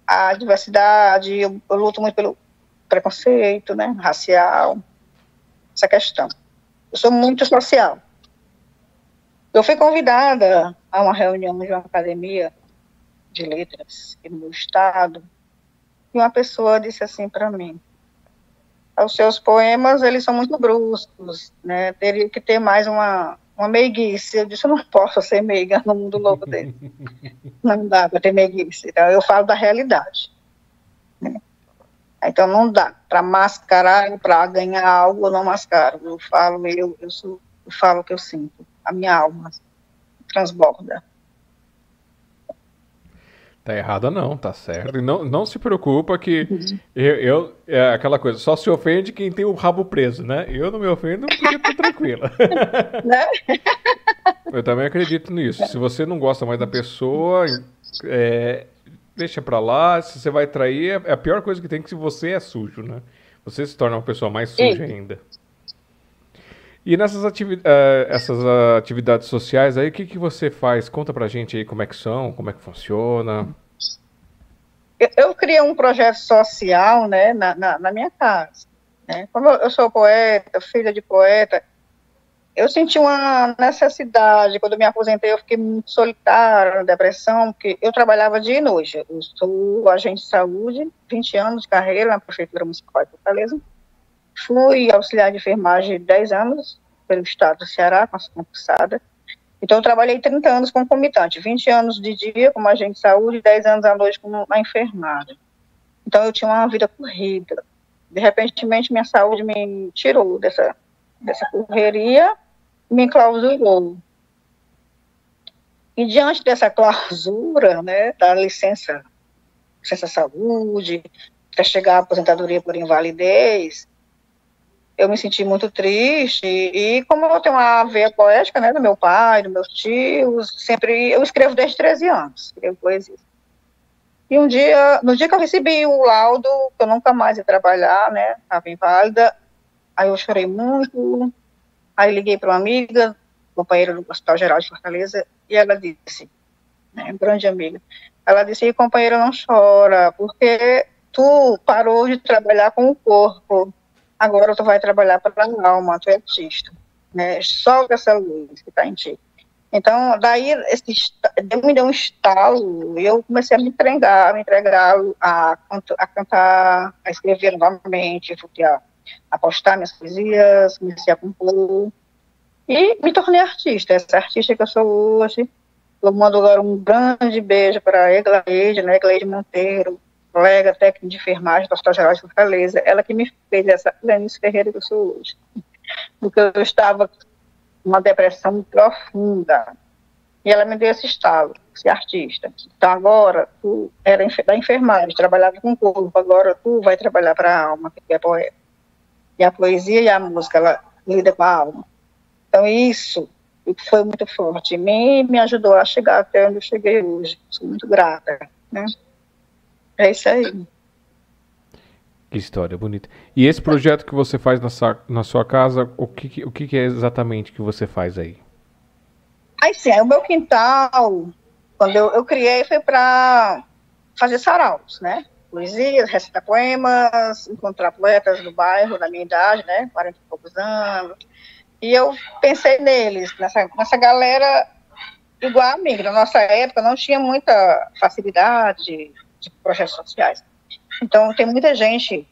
B: a diversidade, eu, eu luto muito pelo preconceito, né, racial, essa questão. Eu sou muito social. Eu fui convidada a uma reunião de uma academia de letras no meu estado, e uma pessoa disse assim para mim, os seus poemas, eles são muito bruscos, né? Teria que ter mais uma, uma meiguice. Eu disse, eu não posso ser meiga no mundo louco dele. não dá para ter meiguice. Então, eu falo da realidade. Né? Então, não dá. Para mascarar, para ganhar algo, eu não mascaro. Eu falo, eu, eu, sou, eu falo o que eu sinto. A minha alma transborda.
A: Tá errada não, tá certo. E não, não se preocupa que eu, eu, é aquela coisa, só se ofende quem tem o rabo preso, né? Eu não me ofendo porque tô tranquila. Né? eu também acredito nisso. Se você não gosta mais da pessoa, é, deixa pra lá. Se você vai trair, é a pior coisa que tem que se você é sujo, né? Você se torna uma pessoa mais suja ainda. E nessas ativi uh, essas atividades sociais aí, o que, que você faz? Conta pra gente aí como é que são, como é que funciona.
B: Eu, eu criei um projeto social, né, na, na, na minha casa. Né? Como eu, eu sou poeta, filha de poeta, eu senti uma necessidade, quando me aposentei, eu fiquei muito solitária, depressão, porque eu trabalhava dia e noite. Eu sou agente de saúde, 20 anos de carreira na Prefeitura Municipal de Fortaleza. Fui auxiliar de enfermagem 10 anos pelo estado do Ceará, concursada. Então, eu trabalhei 30 anos como comitante, 20 anos de dia como agente de saúde, 10 anos à noite como enfermagem. Então, eu tinha uma vida corrida. De repente, minha saúde me tirou dessa, dessa correria e me clausurou. E diante dessa clausura, né, da licença, licença saúde, para chegar à aposentadoria por invalidez, eu me senti muito triste. E como eu tenho uma veia poética, né, do meu pai, dos meus tios, sempre eu escrevo desde 13 anos, escrevo poesia. E um dia, no dia que eu recebi o laudo, que eu nunca mais ia trabalhar, né, estava inválida, aí eu chorei muito, aí liguei para uma amiga, companheira do Hospital Geral de Fortaleza, e ela disse, né, grande amiga, ela disse, companheira, não chora, porque tu parou de trabalhar com o corpo, agora tu vai trabalhar para a alma, tu é artista, né? Solta essa luz que está em ti. Então, daí, esse, me deu um estalo, eu comecei a me entregar, a me entregar a, a cantar, a escrever novamente, a, a postar minhas poesias, comecei a compor, e me tornei artista, essa artista que eu sou hoje. Eu mando agora um grande beijo para a Eglaide, né, Eglaide Monteiro, colega técnica de enfermagem do Hospital Geral de Fortaleza, ela que me fez essa Lenice Ferreira que eu sou hoje. Porque eu estava uma depressão profunda. E ela me deu esse estalo, esse artista. Então agora, tu era da enfermagem, trabalhava com o corpo, agora tu vai trabalhar para a alma, que é poeta. E a poesia e a música, ela lida com a alma. Então isso foi muito forte mim e me ajudou a chegar até onde eu cheguei hoje. Sou muito grata, né? É isso aí.
A: Que história bonita. E esse projeto que você faz na sua, na sua casa, o que, o que é exatamente que você faz aí?
B: Aí sim, o meu quintal, quando eu, eu criei, foi para fazer saraus, né? Poesias, recitar poemas, encontrar poetas do bairro, da minha idade, né? 40 e poucos anos. E eu pensei neles, nessa, nessa galera igual a mim, na nossa época não tinha muita facilidade de projetos sociais. Então, tem muita gente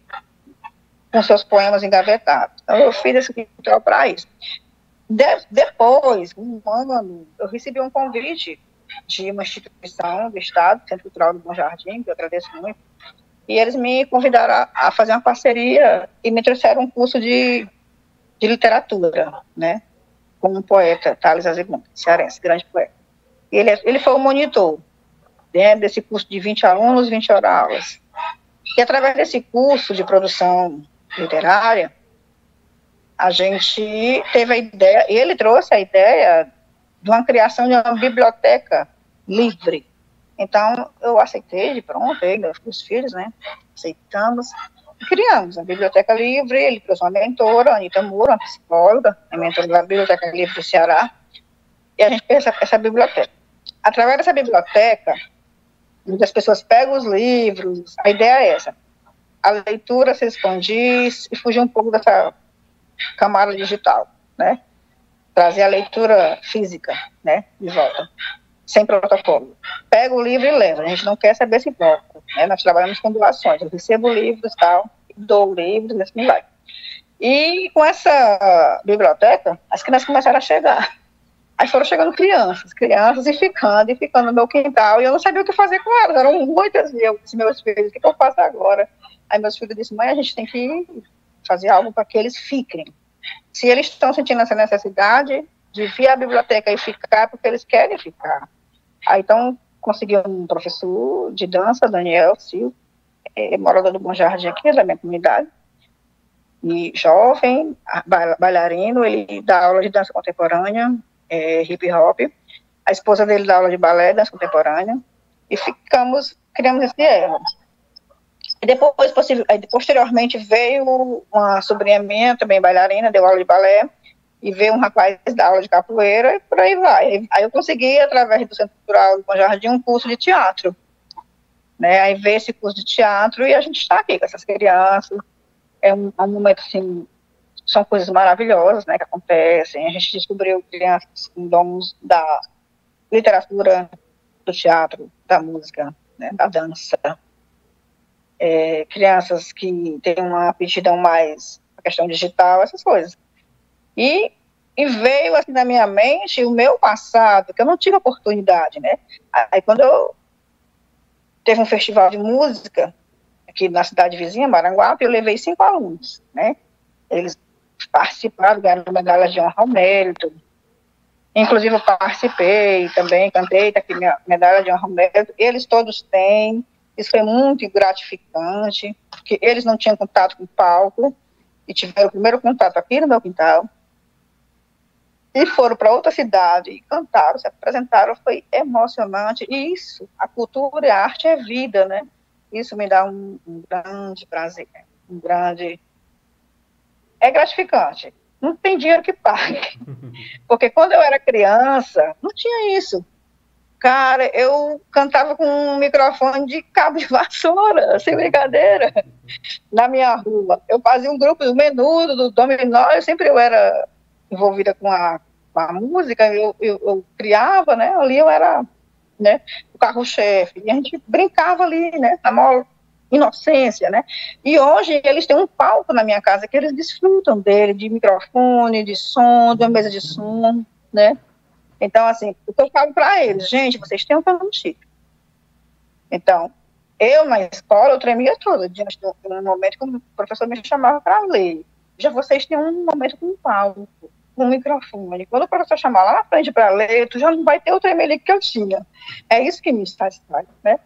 B: com seus poemas engavetados. Então, eu fiz esse quintal para isso. De, depois, um ano, eu recebi um convite de uma instituição do Estado, Centro Cultural do Bom Jardim, que eu agradeço muito, e eles me convidaram a, a fazer uma parceria e me trouxeram um curso de, de literatura, né, com um poeta, Thales Azevedo, cearense, grande poeta. Ele, ele foi o monitor né, desse curso de 20 alunos, 20 aulas. E através desse curso de produção literária, a gente teve a ideia, ele trouxe a ideia de uma criação de uma biblioteca livre. Então, eu aceitei de pronto, ele, os filhos, né, aceitamos, criamos a biblioteca livre, ele trouxe uma mentora, Anitta Moura, uma psicóloga, a mentora da Biblioteca Livre do Ceará, e a gente fez essa, essa biblioteca. Através dessa biblioteca, muitas pessoas pegam os livros, a ideia é essa, a leitura se expandir e fugir um pouco dessa camada digital, né? Trazer a leitura física, né, de volta, sem protocolo. Pega o livro e leva, a gente não quer saber se volta, né? Nós trabalhamos com doações, eu recebo livros tal, dou livros, assim vai. E com essa biblioteca, as crianças começaram a chegar. Aí foram chegando crianças, crianças, e ficando, e ficando no meu quintal, e eu não sabia o que fazer com elas, eram muitas, disse, meus filhos, o que, que eu faço agora? Aí meus filhos disseram, mãe, a gente tem que fazer algo para que eles fiquem. Se eles estão sentindo essa necessidade de vir à biblioteca e ficar, porque eles querem ficar. Aí então consegui um professor de dança, Daniel Silva, é, morador do Bom Jardim aqui, da minha comunidade, e jovem, bailarino, ele dá aula de dança contemporânea, é, hip hop, a esposa dele dá aula de balé, dança contemporânea, e ficamos, criamos esse erro. E depois, posteriormente, veio uma sobrinha minha, também bailarina, deu aula de balé, e veio um rapaz da aula de capoeira, e por aí vai. Aí eu consegui, através do Centro Cultural do Jardim, um curso de teatro. Né? Aí veio esse curso de teatro e a gente está aqui com essas crianças. É um, é um momento, assim, são coisas maravilhosas, né, que acontecem. A gente descobriu crianças com dons da literatura, do teatro, da música, né, da dança, é, crianças que têm uma aptidão mais a questão digital, essas coisas. E, e, veio assim na minha mente o meu passado, que eu não tive oportunidade, né? Aí quando eu teve um festival de música aqui na cidade vizinha, Maranguape, eu levei cinco alunos, né? Eles participaram, ganharam medalha de honra ao mérito. Inclusive eu participei também, cantei, tá aqui minha medalha de honra ao mérito. Eles todos têm isso foi muito gratificante, porque eles não tinham contato com o palco e tiveram o primeiro contato aqui no meu quintal. E foram para outra cidade e cantaram, se apresentaram, foi emocionante. E isso, a cultura e a arte é vida, né? Isso me dá um, um grande prazer, um grande. É gratificante. Não tem dinheiro que pague. Porque quando eu era criança, não tinha isso. Cara, eu cantava com um microfone de cabo de vassoura, sem brincadeira, na minha rua. Eu fazia um grupo do menudo, do dominó, eu sempre eu era envolvida com a, com a música, eu, eu, eu, criava, né, ali eu era, né, o carro-chefe, e a gente brincava ali, né, na maior inocência, né, e hoje eles têm um palco na minha casa que eles desfrutam dele, de microfone, de som, de uma mesa de som, né, então, assim, o que eu falo para eles, gente, vocês têm um plano chique. Então, eu na escola, eu tremia toda, diante de um momento que o professor me chamava para ler. Já vocês têm um momento com um palco. com o microfone. Quando o professor chamar lá na frente para ler, tu já não vai ter o tremelique que eu tinha. É isso que me satisfaz, né?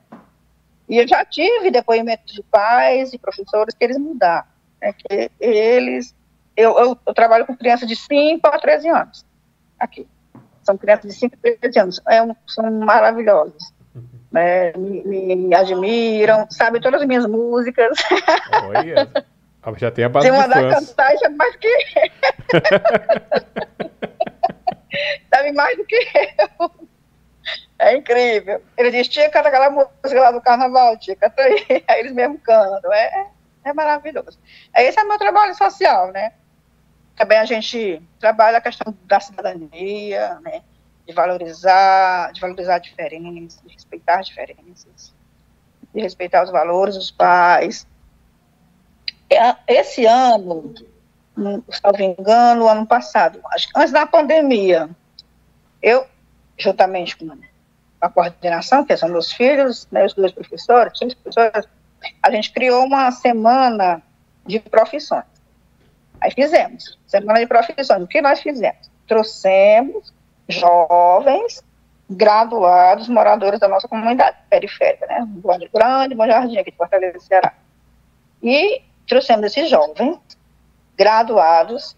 B: E eu já tive depoimentos de pais e professores que eles mudaram. Né, que eles. Eu, eu, eu, trabalho com crianças de 5 a 13 anos. Aqui. São crianças de 5 a 13 anos. É um, são maravilhosos. Né, me, me, admiram, sabem todas as minhas músicas.
A: Olha, já tem a base Se mandar
B: cantar, já é mais que Sabe mais do que eu. É incrível. Ele diz, tia, canta aquela música lá do carnaval, tia, canta aí. Aí eles mesmo cantam. É, é maravilhoso. Esse é meu trabalho social, né? Também a gente trabalha a questão da cidadania, né? De valorizar, de valorizar diferenças, de respeitar as diferenças, de respeitar os valores dos pais. É, esse ano, salvo engano, ano passado, antes da pandemia, eu, juntamente com a coordenação, que são meus filhos, né, os dois professores, três professores, a gente criou uma semana de profissões. Aí fizemos, semana de profissões. O que nós fizemos? Trouxemos jovens graduados, moradores da nossa comunidade periférica, né? Bom Grande, Bom Jardim, aqui de Fortaleza, Ceará. E trouxemos esses jovens graduados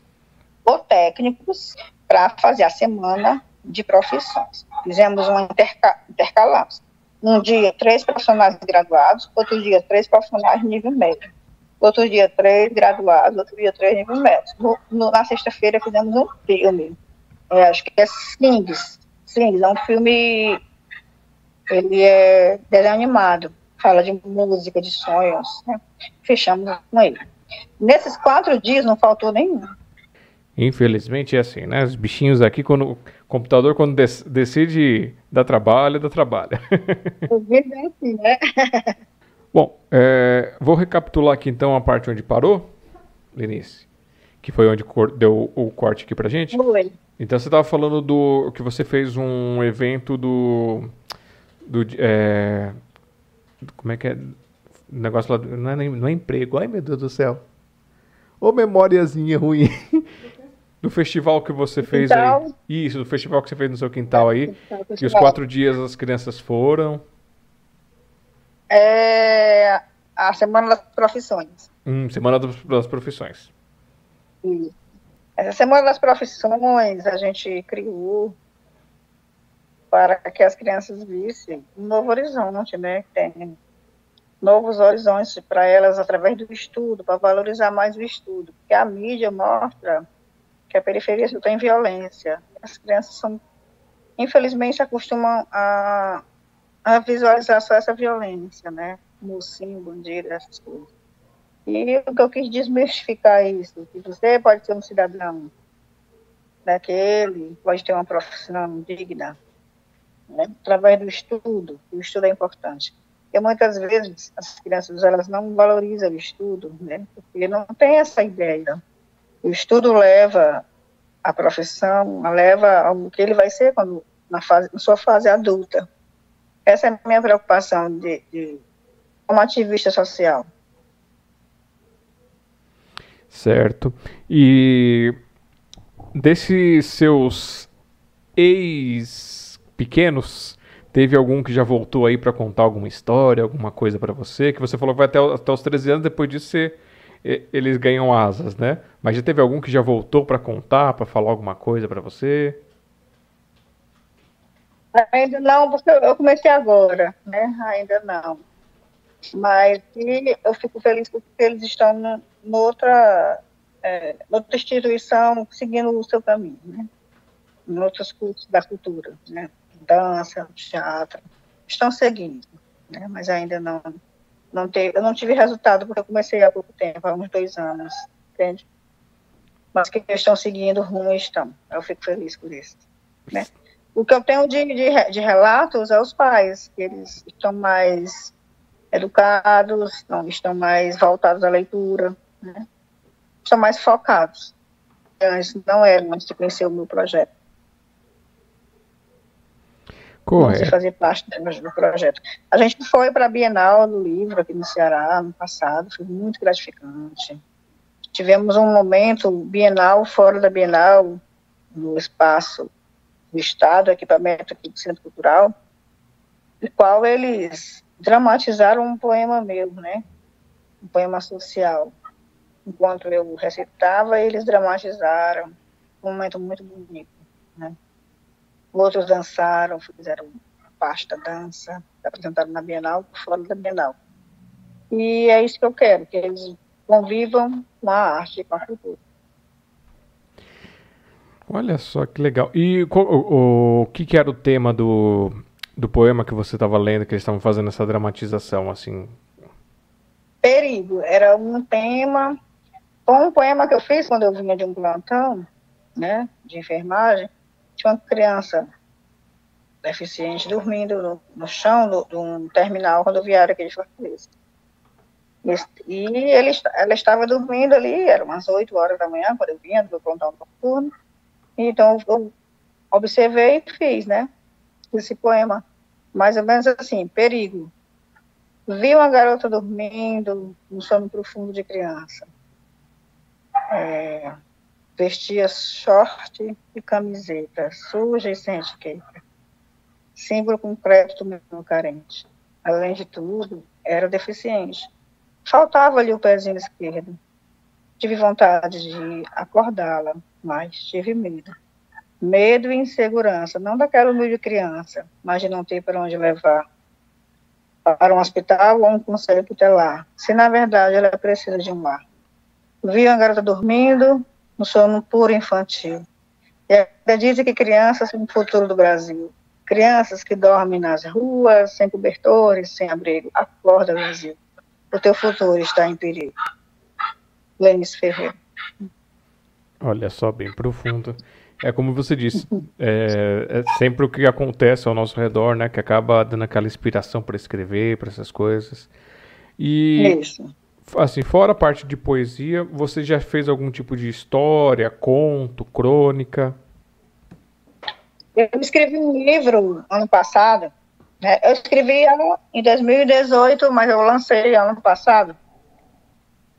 B: ou técnicos para fazer a semana de profissões. Fizemos um interca. Um dia, três profissionais graduados, outro dia, três profissionais nível médio. Outro dia, três graduados, outro dia, três nível médio. No, no, na sexta-feira, fizemos um filme. É, acho que é Slings. Slings é um filme. Ele é desenho animado. Fala de música, de sonhos. Né? Fechamos com ele. Nesses quatro dias, não faltou nenhum.
A: Infelizmente é assim, né? Os bichinhos aqui, quando o computador, quando dec decide dar trabalho, dá trabalho.
B: É assim, né?
A: Bom, é, vou recapitular aqui então a parte onde parou, Lenice, que foi onde deu o corte aqui pra gente.
B: Foi.
A: Então você estava falando do que você fez um evento do, do é, como é que é, negócio lá, não é, não é emprego, ai meu Deus do céu, ô memóriazinha ruim. do festival que você fez quintal. aí. Isso, do festival que você fez no seu quintal aí. E os quatro dias as crianças foram.
B: É a Semana das Profissões.
A: Hum, Semana das Profissões.
B: Isso. Essa Semana das Profissões a gente criou para que as crianças vissem um novo horizonte, né? Tem novos horizontes para elas através do estudo, para valorizar mais o estudo. Porque a mídia mostra que a periferia só tem violência. As crianças são, infelizmente, acostumam a, a visualizar só essa violência, né? Mocinho, bandido, essas coisas. E o que eu quis desmistificar isso, que você pode ser um cidadão daquele, pode ter uma profissão digna, né? através do estudo, o estudo é importante. Porque muitas vezes as crianças elas não valorizam o estudo, né? Porque não tem essa ideia. O estudo leva a profissão, leva ao que ele vai ser quando na, fase, na sua fase adulta. Essa é a minha preocupação de, de como ativista social.
A: Certo. E desses seus ex-pequenos, teve algum que já voltou aí para contar alguma história, alguma coisa para você? Que você falou que vai até, até os 13 anos, depois disso você eles ganham asas, né? Mas já teve algum que já voltou para contar, para falar alguma coisa para você?
B: Ainda não, porque eu comecei agora, né? Ainda não. Mas eu fico feliz porque eles estão noutra, é, noutra instituição seguindo o seu caminho, né? Em outros cursos da cultura, né? Dança, teatro, estão seguindo, né? Mas ainda não não teve, eu não tive resultado porque eu comecei há pouco tempo, há uns dois anos, entende? Mas que estão seguindo rumo estão. Eu fico feliz por isso. Né? O que eu tenho de, de, de relatos é os pais, que eles estão mais educados, não, estão mais voltados à leitura, né? estão mais focados. Antes não eram, antes de conhecer o meu projeto. Correto. Você fazer parte do projeto. A gente foi para a Bienal do Livro aqui no Ceará no passado, foi muito gratificante. Tivemos um momento Bienal, fora da Bienal, no espaço do Estado, equipamento aqui do Centro Cultural, no qual eles dramatizaram um poema meu, né? Um poema social. Enquanto eu recitava, eles dramatizaram um momento muito bonito, né? Outros dançaram, fizeram parte da dança, apresentaram na Bienal, fora da Bienal. E é isso que eu quero, que eles convivam com a arte, com a cultura.
A: Olha só que legal. E o, o, o que, que, era o tema do, do poema que você estava lendo, que eles estavam fazendo essa dramatização, assim?
B: Perigo. Era um tema. Foi um poema que eu fiz quando eu vinha de um plantão, né, de enfermagem. Tinha uma criança deficiente dormindo no, no chão de um terminal rodoviário aqui de Fortaleza. E ele, ela estava dormindo ali, eram umas 8 horas da manhã, quando eu vinha do plantão noturno. Então, eu observei e fiz, né? Esse poema. Mais ou menos assim, perigo. Vi uma garota dormindo, no sono profundo de criança. É, vestia short e camiseta, suja e sem etiqueta. Símbolo concreto do carente. Além de tudo, era deficiente. Faltava-lhe o pezinho esquerdo. Tive vontade de acordá-la, mas tive medo. Medo e insegurança, não daquela humilde criança, mas de não ter para onde levar. Para um hospital ou um conselho tutelar, se na verdade ela precisa de um lar. Vi a garota dormindo, no sono puro infantil. E ainda dizem que crianças são o futuro do Brasil. Crianças que dormem nas ruas, sem cobertores, sem abrigo. Acorda, Brasil. O teu futuro está em perigo. Lênis Ferreira.
A: Olha só, bem profundo. É como você disse, é, é, sempre o que acontece ao nosso redor, né, que acaba dando aquela inspiração para escrever, para essas coisas. E Isso. Assim, fora a parte de poesia, você já fez algum tipo de história, conto, crônica?
B: Eu escrevi um livro ano passado. Né? Eu escrevi em 2018, mas eu lancei ano passado.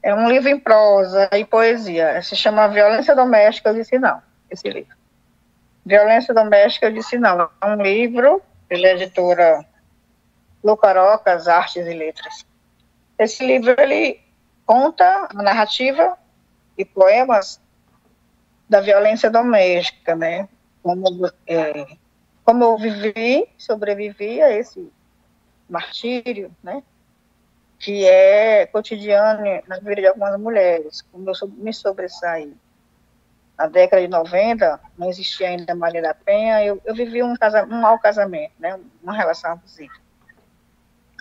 B: É um livro em prosa e poesia. Se chama Violência Doméstica. Eu disse não, esse livro. Violência Doméstica, eu disse não. É um livro pela editora Lucarocas, Artes e Letras. Esse livro, ele conta a narrativa e poemas da violência doméstica, né? Como, é, como eu vivi, sobrevivi a esse martírio, né? que é cotidiano na vida de algumas mulheres, como eu me sobressaí. Na década de 90, não existia ainda Maria da Penha, eu, eu vivi um, casa, um mau casamento, né, uma relação abusiva.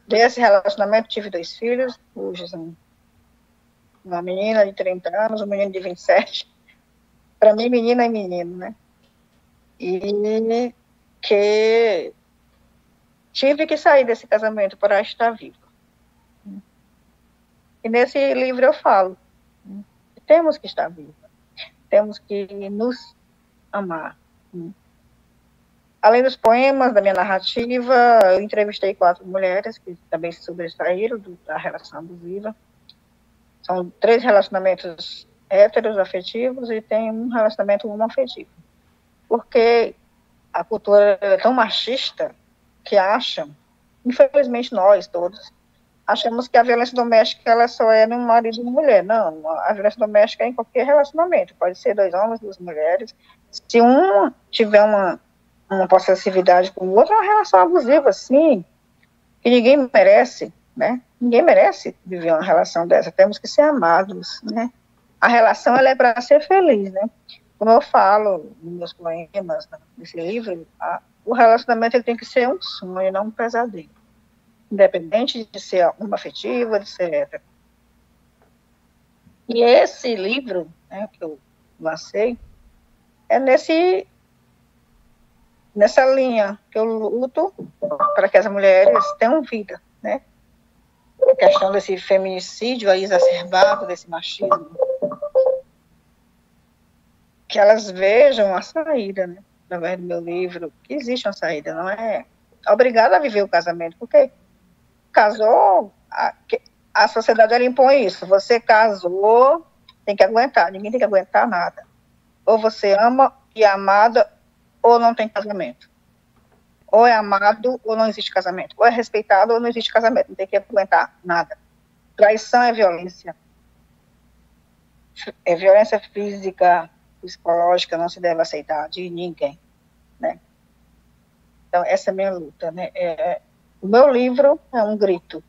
B: Desse relacionamento tive dois filhos, são uma menina de 30 anos, um menino de 27. Para mim, menina é menino, né? E que tive que sair desse casamento para estar viva. E nesse livro eu falo, temos que estar vivos, temos que nos amar. Além dos poemas, da minha narrativa, eu entrevistei quatro mulheres que também se sobressaíram da relação abusiva. São três relacionamentos héteros afetivos e tem um relacionamento homoafetivo. Porque a cultura é tão machista que acham, infelizmente nós todos, achamos que a violência doméstica ela só é no marido e mulher. Não, a violência doméstica é em qualquer relacionamento. Pode ser dois homens, duas mulheres. Se um tiver uma, uma possessividade com o outro, é uma relação abusiva, sim, que ninguém merece, né? Ninguém merece viver uma relação dessa. Temos que ser amados, né? A relação ela é para ser feliz, né? Como eu falo nos meus poemas, nesse livro, a, o relacionamento tem que ser um sonho, não um pesadelo independente de ser uma afetiva, hétero. E esse livro né, que eu lancei é nesse nessa linha que eu luto para que as mulheres tenham vida, né? A questão desse feminicídio aí exacerbado, desse machismo, que elas vejam a saída, né? Através do meu livro, que existe uma saída, não é obrigada a viver o casamento, porque casou, a, a sociedade ela impõe isso. Você casou, tem que aguentar, ninguém tem que aguentar nada. Ou você ama e amada ou não tem casamento. Ou é amado ou não existe casamento. Ou é respeitado ou não existe casamento. Não tem que aguentar nada. Traição é violência. É violência física, psicológica, não se deve aceitar de ninguém, né? Então, essa é a minha luta, né? É, o meu livro é um grito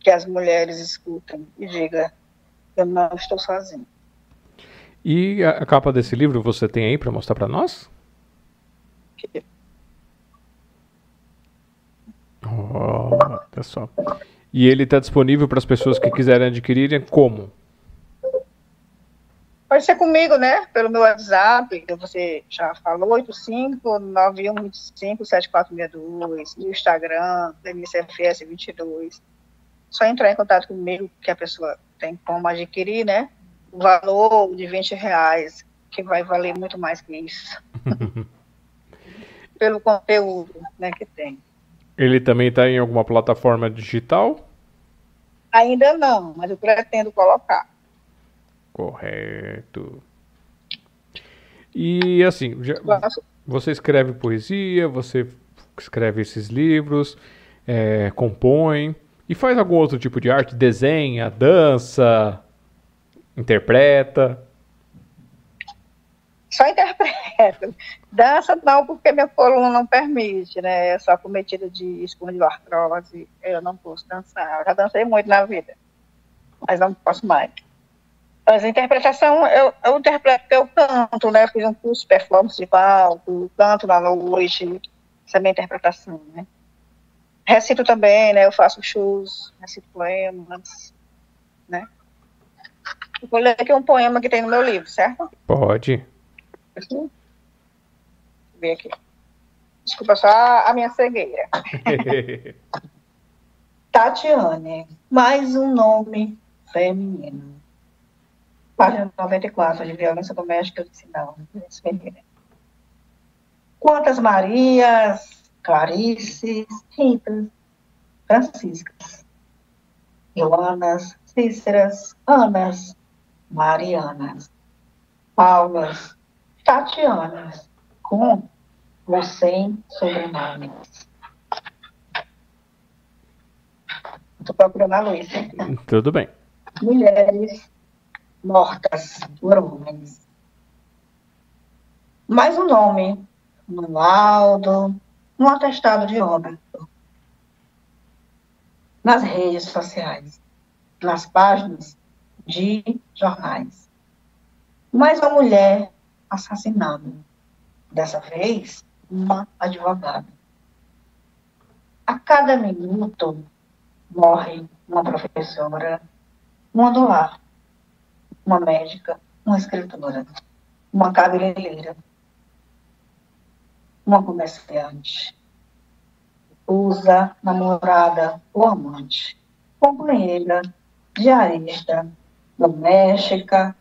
B: que as mulheres escutem e diga eu não estou sozinha.
A: E a capa desse livro você tem aí para mostrar para nós? Oh, pessoal. E ele está disponível para as pessoas que quiserem adquirirem como?
B: Pode ser comigo, né? Pelo meu WhatsApp, que você já falou, 8591257462, no Instagram, MCFS22. Só entrar em contato comigo, que a pessoa tem como adquirir, né? O valor de 20 reais, que vai valer muito mais que isso. Pelo conteúdo né, que tem.
A: Ele também está em alguma plataforma digital?
B: Ainda não, mas eu pretendo colocar.
A: Correto. E assim, já, você escreve poesia, você escreve esses livros, é, compõe e faz algum outro tipo de arte? Desenha, dança, interpreta?
B: Só interpreto. Dança não, porque minha coluna não permite, né? É só cometida de espondiloartrose, eu não posso dançar. Eu já dancei muito na vida, mas não posso mais. Mas a interpretação, eu, eu interpreto porque eu canto, né? Eu fiz um curso de performance de palco, canto na noite, essa é a minha interpretação, né? Recito também, né? Eu faço shows, recito poemas, né? Eu vou ler aqui um poema que tem no meu livro, certo?
A: Pode.
B: Aqui. Ver aqui. Desculpa só a minha cegueira. Tatiane, mais um nome feminino página 94, de violência doméstica sinal. Quantas Marias, Clarices, Ritas, Franciscas, Joanas, Cíceras, Anas, Marianas, Paulas, Tatianas, com ou sem sobrenomes. Estou procurando a luz.
A: Tudo bem.
B: Mulheres mortas por homens. Mais um nome no laudo, no atestado de óbito, nas redes sociais, nas páginas de jornais. Mais uma mulher assassinada, dessa vez uma advogada. A cada minuto morre uma professora, uma do lar, uma médica, uma escritora, uma cabeleireira, uma comerciante, usa, namorada ou amante, companheira, diarista, doméstica,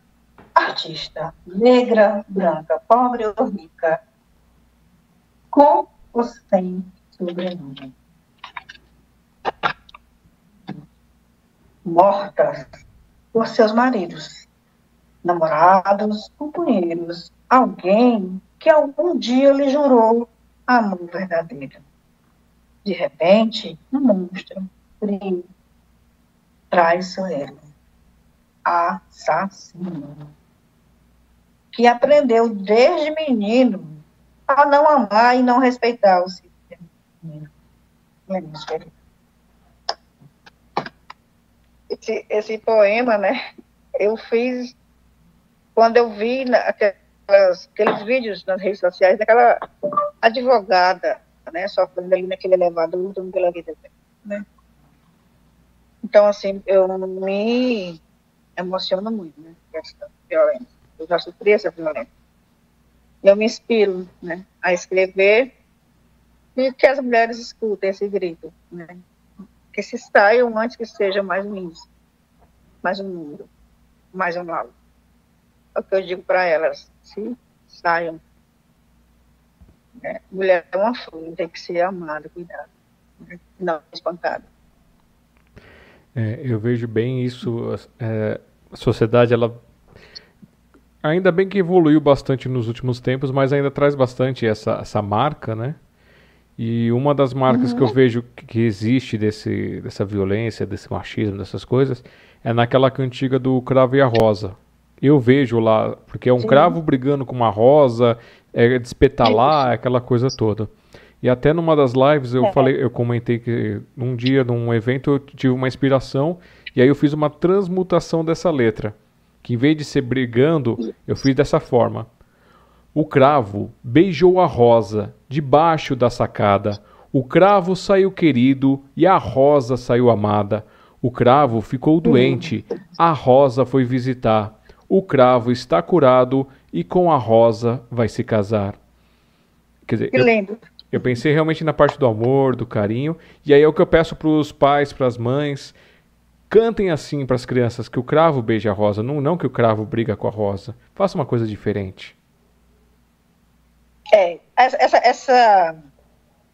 B: artista, negra, branca, pobre ou rica, com ou sem sobrenome. Mortas por seus maridos, namorados, companheiros, alguém que algum dia lhe jurou amor verdadeiro. De repente, um monstro frio, traiçoeiro, assassino, que aprendeu desde menino a não amar e não respeitar o seu esse, esse poema, né, eu fiz quando eu vi aqueles vídeos nas redes sociais daquela advogada, né, sofrendo ali naquele elevador, lutando pela vida né. Então, assim, eu me emociono muito, né, essa violência. Eu já sofri essa violência. Eu me inspiro, né, a escrever e que as mulheres escutem esse grito, né, que se saiam antes que seja mais um isso, mais um mundo, mais um lado é o que eu digo para elas, se saiam. É, mulher é uma flor, tem que ser amada, cuidada, né? não espancada.
A: É, eu vejo bem isso, é, a sociedade, ela Ainda bem que evoluiu bastante nos últimos tempos, mas ainda traz bastante essa, essa marca, né? E uma das marcas uhum. que eu uhum. vejo que existe desse, dessa violência, desse machismo, dessas coisas, é naquela cantiga do cravo e a rosa. Eu vejo lá, porque é um Sim. cravo brigando com uma rosa, é despetalar, é aquela coisa toda. E até numa das lives eu é. falei, eu comentei que num dia, num evento, eu tive uma inspiração e aí eu fiz uma transmutação dessa letra. Que em vez de ser brigando, eu fiz dessa forma. O cravo beijou a rosa debaixo da sacada. O cravo saiu querido e a rosa saiu amada. O cravo ficou doente, a rosa foi visitar. O cravo está curado e com a rosa vai se casar.
B: Quer dizer, que lindo.
A: Eu, eu pensei realmente na parte do amor, do carinho, e aí é o que eu peço para os pais, para as mães, cantem assim para as crianças que o cravo beija a rosa, não, não que o cravo briga com a rosa. Faça uma coisa diferente.
B: É, essa, essa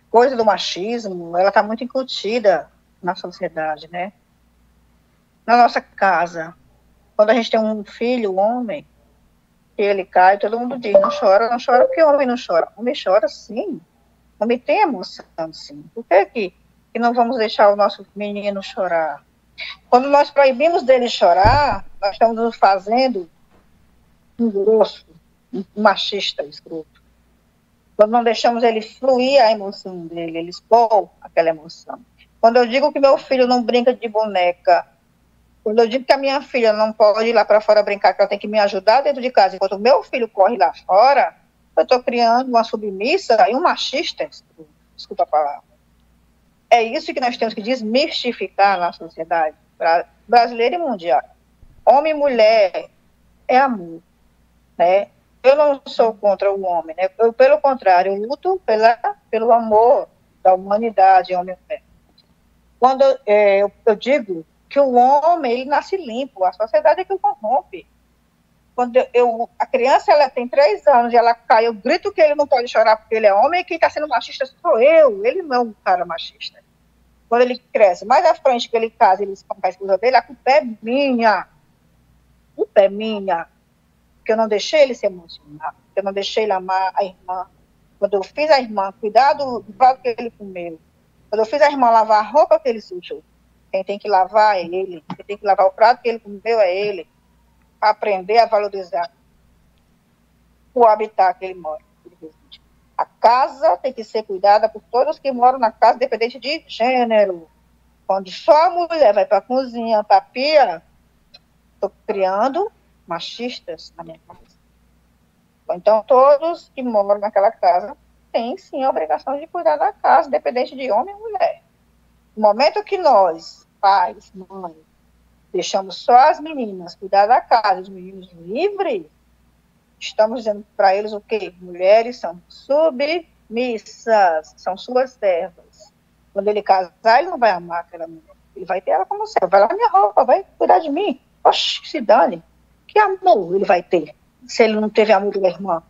B: coisa do machismo, ela está muito incutida na sociedade, né? Na nossa casa, quando a gente tem um filho, um homem, e ele cai, todo mundo diz, não chora, não chora, porque o homem não chora. Homem chora sim, também tem emoção, sim. Por que, que, que não vamos deixar o nosso menino chorar? Quando nós proibimos dele chorar, nós estamos nos fazendo um grosso, um machista escroto. Quando não deixamos ele fluir a emoção dele, ele expor aquela emoção. Quando eu digo que meu filho não brinca de boneca, quando eu digo que a minha filha não pode ir lá para fora brincar, que ela tem que me ajudar dentro de casa, enquanto o meu filho corre lá fora, eu estou criando uma submissa e um machista, desculpa a palavra. É isso que nós temos que desmistificar na sociedade brasileira e mundial. Homem e mulher é amor, né? Eu não sou contra o homem, né? Eu, pelo contrário, eu luto pela, pelo amor da humanidade, homem e mulher. Quando é, eu, eu digo que o homem, ele nasce limpo, a sociedade é que o corrompe quando eu, a criança ela tem três anos e ela cai, eu grito que ele não pode chorar porque ele é homem e quem está sendo machista sou eu, ele não é um cara machista. Quando ele cresce, mais à frente que ele casa, ele se com a esposa dele, a culpa é minha. A culpa é minha. Porque eu não deixei ele se emocionar, porque eu não deixei ele amar a irmã. Quando eu fiz a irmã cuidar do, do prato que ele comeu, quando eu fiz a irmã lavar a roupa que ele sujou, quem tem que lavar é ele, quem tem que lavar o prato que ele comeu é ele aprender a valorizar o habitat que ele mora. A casa tem que ser cuidada por todos que moram na casa, independente de gênero. Quando só a mulher vai para a cozinha, para a pia, estou criando machistas na minha casa. Então, todos que moram naquela casa têm, sim, a obrigação de cuidar da casa, independente de homem ou mulher. No momento que nós, pais, mães, deixamos só as meninas cuidar da casa, os meninos livres, estamos dizendo para eles o quê? Mulheres são submissas, são suas servas. Quando ele casar, ele não vai amar aquela mulher. Ele vai ter ela como serva. Vai lavar minha roupa, vai cuidar de mim. Oxe, se dane. Que amor ele vai ter se ele não teve amor da irmã?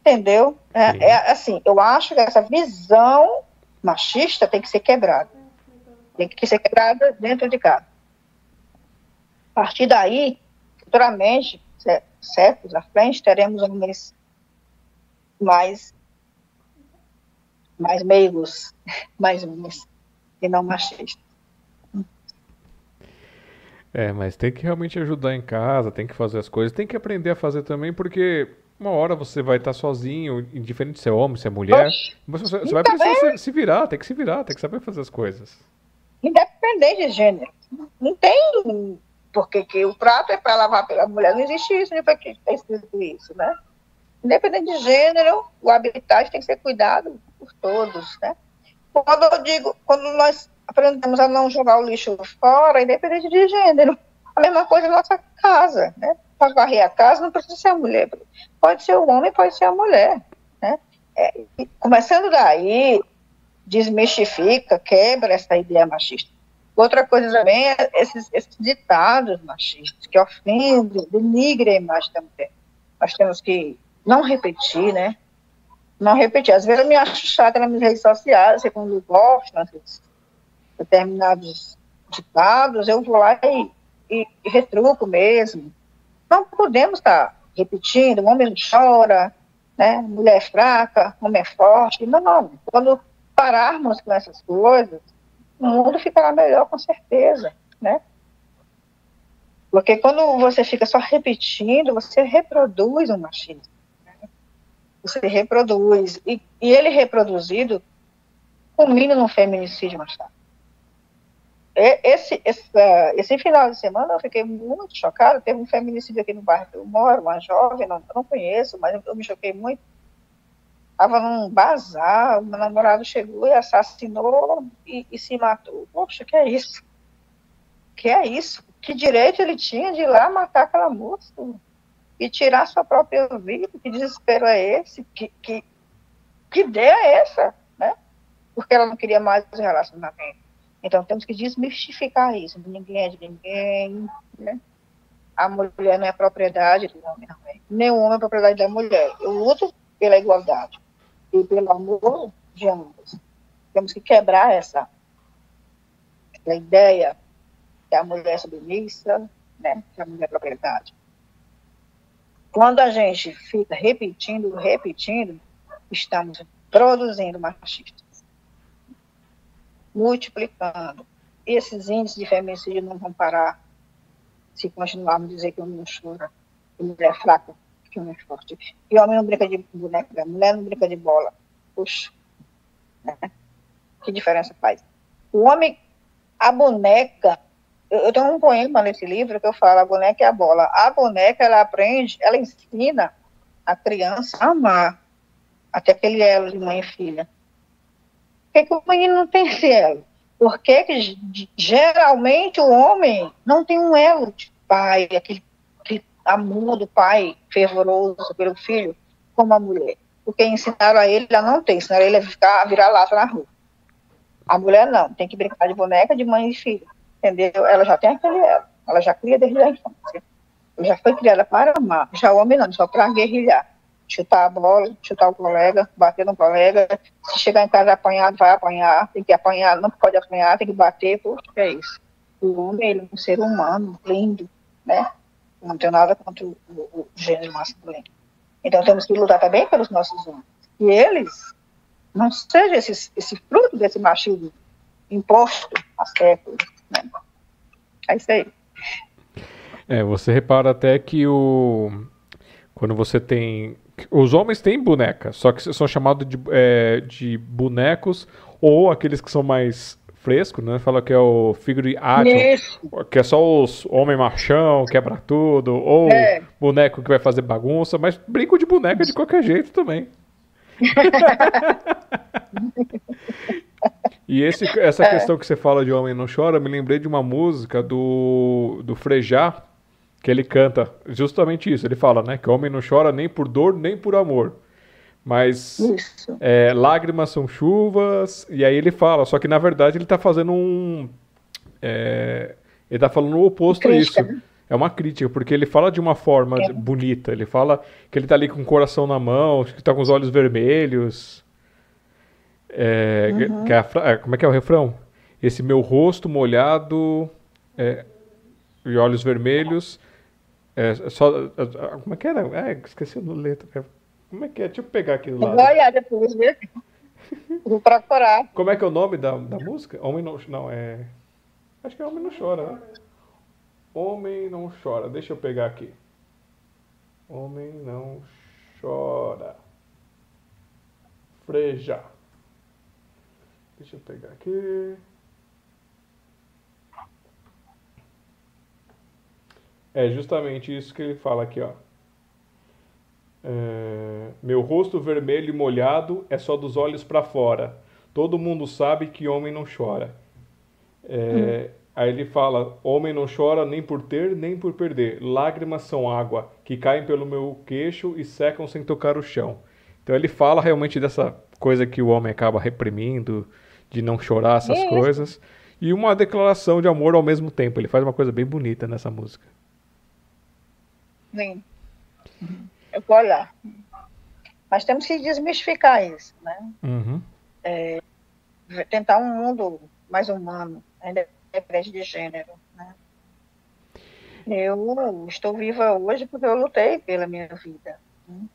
B: Entendeu? É, é, assim, eu acho que essa visão machista tem que ser quebrada. Tem que ser quebrada dentro de casa. A partir daí, futuramente, séculos à frente, teremos homens mais, mais meigos, mais homens, e não machistas.
A: É, mas tem que realmente ajudar em casa, tem que fazer as coisas, tem que aprender a fazer também, porque uma hora você vai estar sozinho, indiferente se é homem, se é mulher, você, você vai precisar se virar, tem que se virar, tem que saber fazer as coisas.
B: Independente de gênero. Não tem porque que o prato é para lavar pela mulher. Não existe isso, nem para que está escrito isso, né? Independente de gênero, o habitat tem que ser cuidado por todos, né? Quando eu digo, quando nós aprendemos a não jogar o lixo fora, independente de gênero, a mesma coisa na nossa casa, né? Para varrer a casa não precisa ser a mulher, pode ser o homem, pode ser a mulher, né? É, começando daí, desmistifica, quebra essa ideia machista. Outra coisa também é esses, esses ditados machistas que ofendem, denigrem a imagem da mulher. Nós temos que não repetir, né? Não repetir. Às vezes eu me acho chata nas redes sociais, sei quando eu gosto, né, determinados ditados, eu vou lá e, e, e retruco mesmo. não podemos estar repetindo, o homem chora, né? mulher é fraca, homem é forte. Não, não. Quando pararmos com essas coisas, o mundo ficará melhor com certeza, né? Porque quando você fica só repetindo, você reproduz o machismo. Né? Você reproduz. E, e ele reproduzido culmina no feminicídio tarde. Esse, esse, esse final de semana eu fiquei muito chocada. Teve um feminicídio aqui no bairro que eu moro, uma jovem, não, não conheço, mas eu me choquei muito. Estava num bazar, o meu namorado chegou e assassinou e, e se matou. Poxa, que é isso? Que é isso? Que direito ele tinha de ir lá matar aquela moça e tirar sua própria vida? Que desespero é esse? Que, que, que ideia é essa? Né? Porque ela não queria mais relacionamento. Então temos que desmistificar isso. Ninguém é de ninguém, né? A mulher não é propriedade do homem, não é. Nem o homem é propriedade da mulher. Eu luto pela igualdade e pelo amor de ambos. Temos que quebrar essa, essa ideia que a mulher é submissa, né? Que a mulher é propriedade. Quando a gente fica repetindo, repetindo, estamos produzindo machistas multiplicando. Esses índices de feminicídio não vão parar se continuarmos a dizer que o não chora, que a mulher é fraca, que homem é forte. E homem não brinca de boneca, a mulher não brinca de bola. Puxa, né? que diferença faz? O homem, a boneca, eu, eu tenho um poema nesse livro que eu falo, a boneca é a bola. A boneca, ela aprende, ela ensina a criança a amar, até aquele elo de mãe e filha que, que o menino não tem esse elo? Porque que, geralmente o homem não tem um elo de pai, aquele amor do pai fervoroso pelo filho, como a mulher. Porque ensinaram a ele, ela não tem, ensinaram ele a ficar, a virar lata na rua. A mulher não, tem que brincar de boneca, de mãe e filho, entendeu? Ela já tem aquele elo, ela já cria desde a infância. Ela já foi criada para amar, já o homem não, só para guerrilhar chutar a bola, chutar o colega, bater no colega. Se chegar em casa apanhado, vai apanhar, tem que apanhar, não pode apanhar, tem que bater, porque é isso. O homem, ele é um ser humano, lindo, né? Não tem nada contra o, o, o gênero masculino. Então temos que lutar também pelos nossos homens. E eles não sejam esse, esse fruto desse machismo imposto há séculos. Né? É isso aí.
A: É, você repara até que o quando você tem os homens têm boneca, só que são chamados de, é, de bonecos ou aqueles que são mais frescos, né? Fala que é o figure action, que é só os homem machão, quebra tudo, ou é. boneco que vai fazer bagunça, mas brinco de boneca de qualquer jeito também. e esse, essa é. questão que você fala de Homem Não Chora, me lembrei de uma música do, do Frejá, que ele canta justamente isso. Ele fala, né, que homem não chora nem por dor nem por amor, mas é, lágrimas são chuvas. E aí ele fala, só que na verdade ele está fazendo um, é, ele está falando o oposto a isso. Né? É uma crítica, porque ele fala de uma forma é. bonita. Ele fala que ele está ali com o coração na mão, que está com os olhos vermelhos. É, uhum. é a, é, como é que é o refrão? Esse meu rosto molhado e olhos vermelhos só, como é que era? É, esqueci o letra. Como é que é? Deixa eu pegar aqui do lado.
B: Vou olhar depois? Vou procurar.
A: Como é que é o nome da, da música? Homem não... Não, é... Acho que é Homem Não Chora, né? Homem Não Chora. Deixa eu pegar aqui. Homem Não Chora. Freja. Deixa eu pegar aqui. É justamente isso que ele fala aqui, ó. É, meu rosto vermelho e molhado é só dos olhos para fora. Todo mundo sabe que homem não chora. É, hum. Aí ele fala: Homem não chora nem por ter nem por perder. Lágrimas são água que caem pelo meu queixo e secam sem tocar o chão. Então ele fala realmente dessa coisa que o homem acaba reprimindo, de não chorar essas é coisas. E uma declaração de amor ao mesmo tempo. Ele faz uma coisa bem bonita nessa música.
B: Sim. Eu vou olhar. Mas temos que desmistificar isso, né?
A: Uhum.
B: É, tentar um mundo mais humano, independente de gênero, né? Eu estou viva hoje porque eu lutei pela minha vida. Né?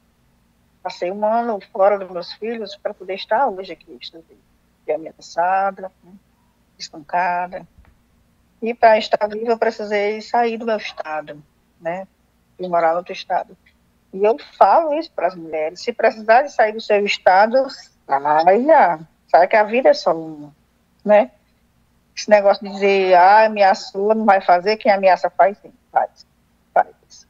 B: Passei um ano fora dos meus filhos para poder estar hoje aqui. Estou viva. ameaçada, né? espancada. E para estar viva, eu precisei sair do meu estado, né? E morar em outro estado. E eu falo isso para as mulheres: se precisar de sair do seu estado, saia. Sabe que a vida é só uma, né? Esse negócio de dizer, ah, ameaçou, não vai fazer, quem ameaça faz sim, faz. Faz.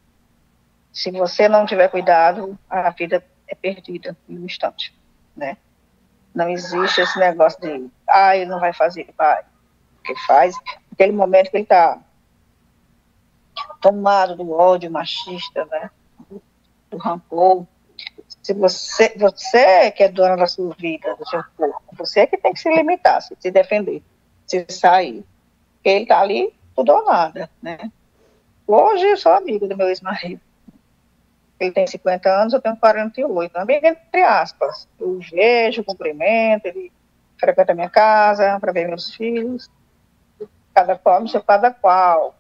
B: Se você não tiver cuidado, a vida é perdida em um instante, né? Não existe esse negócio de, ah, ele não vai fazer, vai. Porque faz, aquele momento que ele está tomado do ódio machista, né? Do rancor. Se você, você que é dona da sua vida, do seu corpo, você é que tem que se limitar, se, se defender se sair. Porque ele está ali, tudo ou nada, né? Hoje eu sou amiga do meu ex-marido. Ele tem 50 anos, eu tenho 48. Amiga entre aspas. Eu vejo, cumprimento, ele frequenta a minha casa para ver meus filhos. Cada qual no seu cada qual.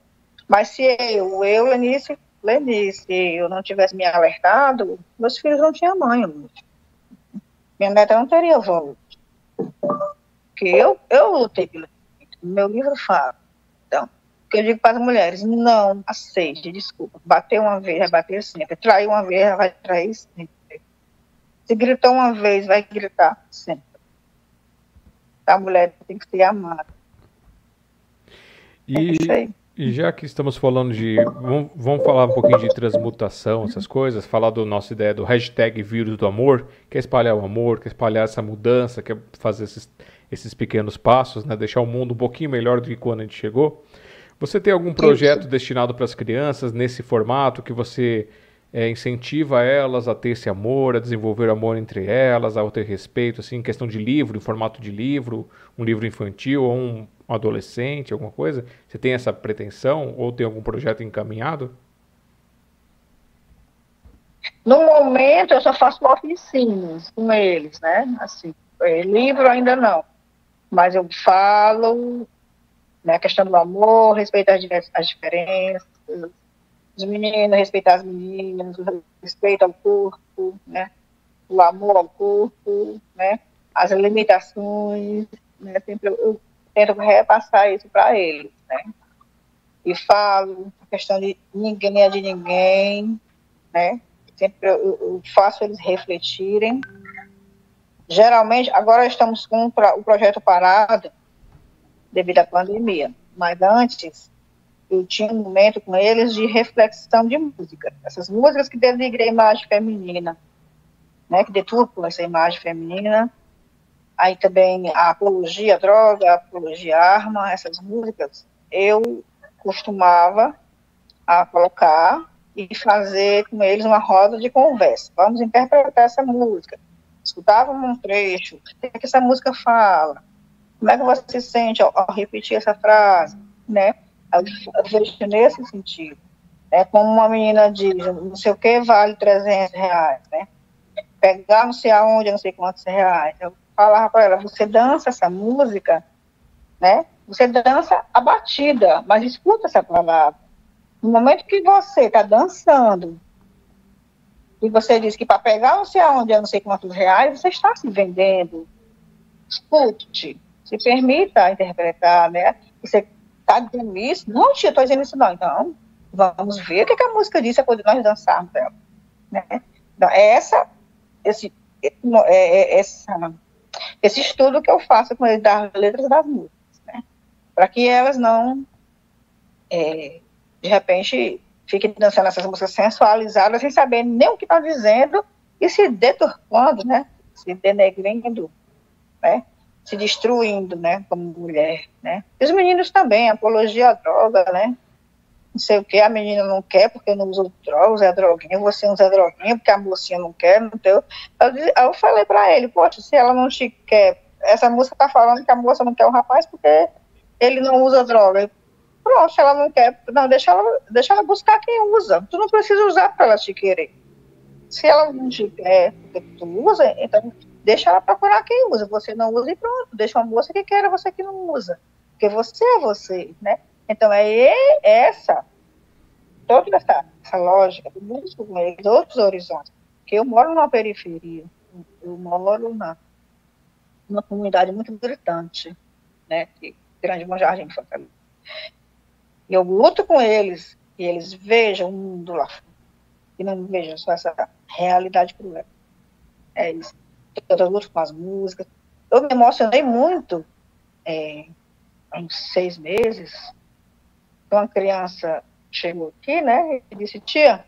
B: Mas se eu, eu, Lenice, Lenice, eu não tivesse me alertado, meus filhos não tinham mãe. Minha neta não teria avó. Porque eu, eu lutei pela no meu livro fala. Então, o que eu digo para as mulheres, não aceite, desculpa. Bater uma vez, vai bater sempre. Trair uma vez, vai trair sempre. Se gritou uma vez, vai gritar sempre. A mulher tem que ser amada.
A: E, é e já que estamos falando de. Vamos, vamos, falar um pouquinho de transmutação, essas coisas, falar da nossa ideia do hashtag vírus do amor, quer espalhar o amor, quer espalhar essa mudança, quer fazer esses esses pequenos passos, né? deixar o mundo um pouquinho melhor do que quando a gente chegou. Você tem algum projeto Isso. destinado para as crianças nesse formato que você é, incentiva elas a ter esse amor, a desenvolver amor entre elas, a ter respeito, assim, questão de livro, em formato de livro, um livro infantil ou um adolescente, alguma coisa? Você tem essa pretensão ou tem algum projeto encaminhado?
B: No momento, eu só faço oficinas com eles, né? Assim, é, livro ainda não mas eu falo né, a questão do amor, respeitar as, as diferenças, os meninos, respeitar as meninas, o respeito ao corpo, né, o amor ao corpo, né, as limitações, né, sempre eu, eu tento repassar isso para eles, né, e falo a questão de ninguém é de ninguém, né, sempre eu, eu faço eles refletirem, Geralmente, agora estamos com o projeto parado devido à pandemia, mas antes eu tinha um momento com eles de reflexão de música. Essas músicas que denigrem a imagem feminina, né, que deturpam essa imagem feminina. Aí também a apologia à droga, a apologia à arma, essas músicas, eu costumava a colocar e fazer com eles uma roda de conversa. Vamos interpretar essa música escutava um trecho, o é que essa música fala, como é que você se sente ao, ao repetir essa frase, né? Eu, vejo nesse sentido. É como uma menina diz, não sei o que vale 300 reais, né? Pegar não sei aonde, não sei quantos reais. Eu falava para ela, você dança essa música, né? Você dança a batida, mas escuta essa palavra. No momento que você está dançando e você diz que para pegar não sei aonde, não sei quantos reais, você está se vendendo. Escute, se permita interpretar, né? Você está dizendo isso? Não, tia, estou dizendo isso não. Então, vamos ver o que, que a música disse quando nós dançarmos ela. Né? Então, é essa, esse, é, é, essa, esse estudo que eu faço com eles das letras das músicas, né? Para que elas não, é, de repente, fique dançando essas músicas sensualizadas sem saber nem o que está dizendo e se deturpando, né? Se denegrindo, né? Se destruindo, né? Como mulher, né? E os meninos também, apologia à droga, né? Não sei o que, a menina não quer porque não usa drogas, é droguinha, você usa droguinha porque a mocinha não quer, não tem. Eu, falei para ele, poxa, se ela não te quer, essa música tá falando que a moça não quer o rapaz porque ele não usa droga. Pronto, se ela não quer, não, deixa ela, deixa ela buscar quem usa. Tu não precisa usar para ela te querer. Se ela não te quer, tu usa, então deixa ela procurar quem usa. Você não usa e pronto. Deixa uma moça que queira, você que não usa. Porque você é você, né? Então é essa toda essa, essa lógica, eles, outros horizontes. Porque eu moro numa periferia, eu moro na, numa comunidade muito gritante, né? Que, Grande Bom Jardim de Fortaleza. E eu luto com eles, e eles vejam o mundo lá fora, e não vejam só essa realidade cruel. É isso. Luto com as músicas. Eu me emocionei muito é, há uns seis meses, uma criança chegou aqui, né, e disse, tia,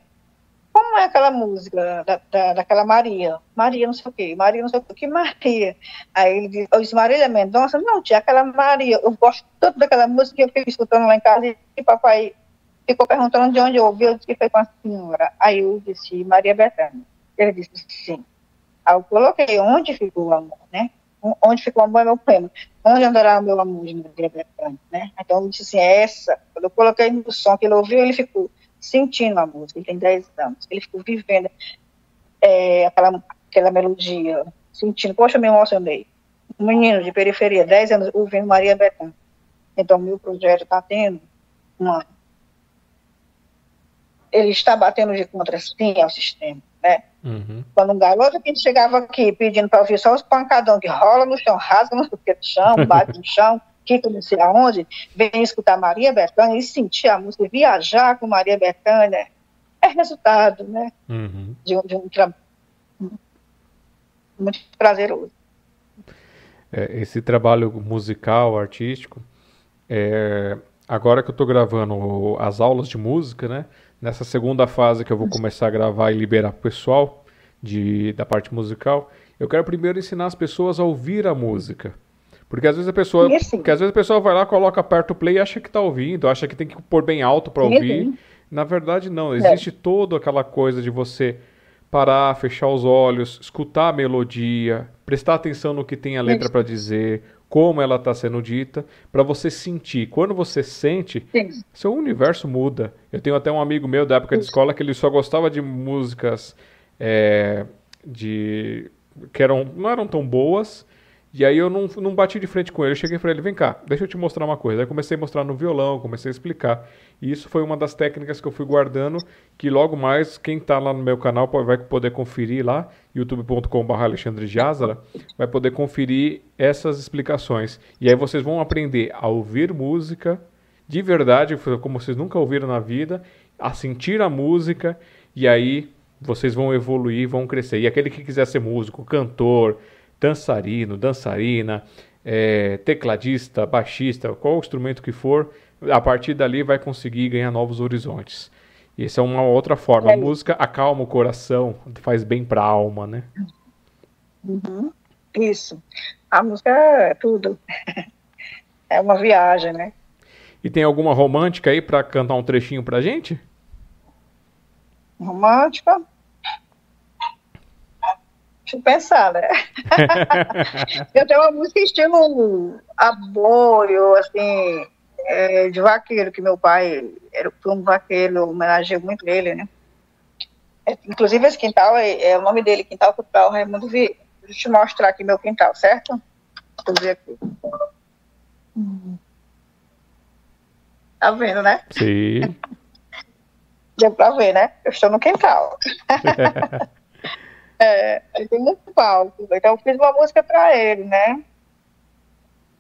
B: como é aquela música da, da, daquela Maria? Maria não sei o quê, Maria não sei o quê, que Maria? Aí ele disse, eu disse, Marília Mendonça? Não, tia, aquela Maria, eu gosto tanto daquela música que eu fiquei escutando lá em casa e papai ficou perguntando de onde eu ouvi, eu disse que foi com a senhora. Aí eu disse, Maria Bethânia. Ele disse, sim. Eu coloquei, onde ficou o amor, né? Onde ficou o amor é meu poema. Onde andará o meu amor de Maria Bethânia, né? Então eu disse assim, é essa. Quando eu coloquei no som que ele ouviu, ele ficou sentindo a música, ele tem 10 anos, ele ficou vivendo é, aquela, aquela melodia, sentindo, poxa, me emocionei. Um menino de periferia, 10 anos, ouvindo Maria Bethânia. Então, meu projeto está tendo uma. Ele está batendo de contra, sim, ao sistema? Uhum. Quando um garoto que chegava aqui pedindo para ouvir só os pancadão que rola no chão, rasga no chão, bate no chão, que não sei aonde, vem escutar Maria Bethânia e sentir a música, viajar com Maria Bethânia, é resultado, né? Uhum. De, um, de um trabalho muito prazeroso.
A: É, esse trabalho musical, artístico, é, agora que eu estou gravando as aulas de música, né? Nessa segunda fase que eu vou começar a gravar e liberar o pessoal de, da parte musical, eu quero primeiro ensinar as pessoas a ouvir a música. Porque às vezes a pessoa, porque às vezes a pessoa vai lá, coloca perto o play e acha que está ouvindo, acha que tem que pôr bem alto para ouvir. Na verdade não, é. existe é. toda aquela coisa de você parar, fechar os olhos, escutar a melodia, prestar atenção no que tem a letra para dizer, como ela está sendo dita, para você sentir. Quando você sente, Sim. seu universo muda. Eu tenho até um amigo meu da época de escola que ele só gostava de músicas é, de que eram não eram tão boas e aí eu não, não bati de frente com ele. Eu cheguei para ele, vem cá, deixa eu te mostrar uma coisa. Aí comecei a mostrar no violão, comecei a explicar. E isso foi uma das técnicas que eu fui guardando, que logo mais, quem está lá no meu canal vai poder conferir lá, youtube.com.br Alexandre Jazara, vai poder conferir essas explicações. E aí vocês vão aprender a ouvir música de verdade, como vocês nunca ouviram na vida, a sentir a música, e aí vocês vão evoluir, vão crescer. E aquele que quiser ser músico, cantor, dançarino, dançarina, é, tecladista, baixista, qual instrumento que for, a partir dali vai conseguir ganhar novos horizontes. Essa é uma outra forma. É. A música acalma o coração, faz bem para a alma, né?
B: Uhum. Isso. A música é tudo. é uma viagem, né?
A: E tem alguma romântica aí para cantar um trechinho pra gente?
B: Romântica? Deixa eu pensar, né? eu tenho uma música estilo aboio, assim, é, de vaqueiro, que meu pai era um vaqueiro, homenageou muito ele, né? É, inclusive esse quintal é, é, o nome dele, Quintal Cultural Raimundo Vieira. Deixa eu te mostrar aqui meu quintal, certo? Vou ver aqui. Tá vendo, né?
A: Sim.
B: Deu pra ver, né? Eu estou no quintal. É, ele tem muito palco. Então eu fiz uma música para ele, né?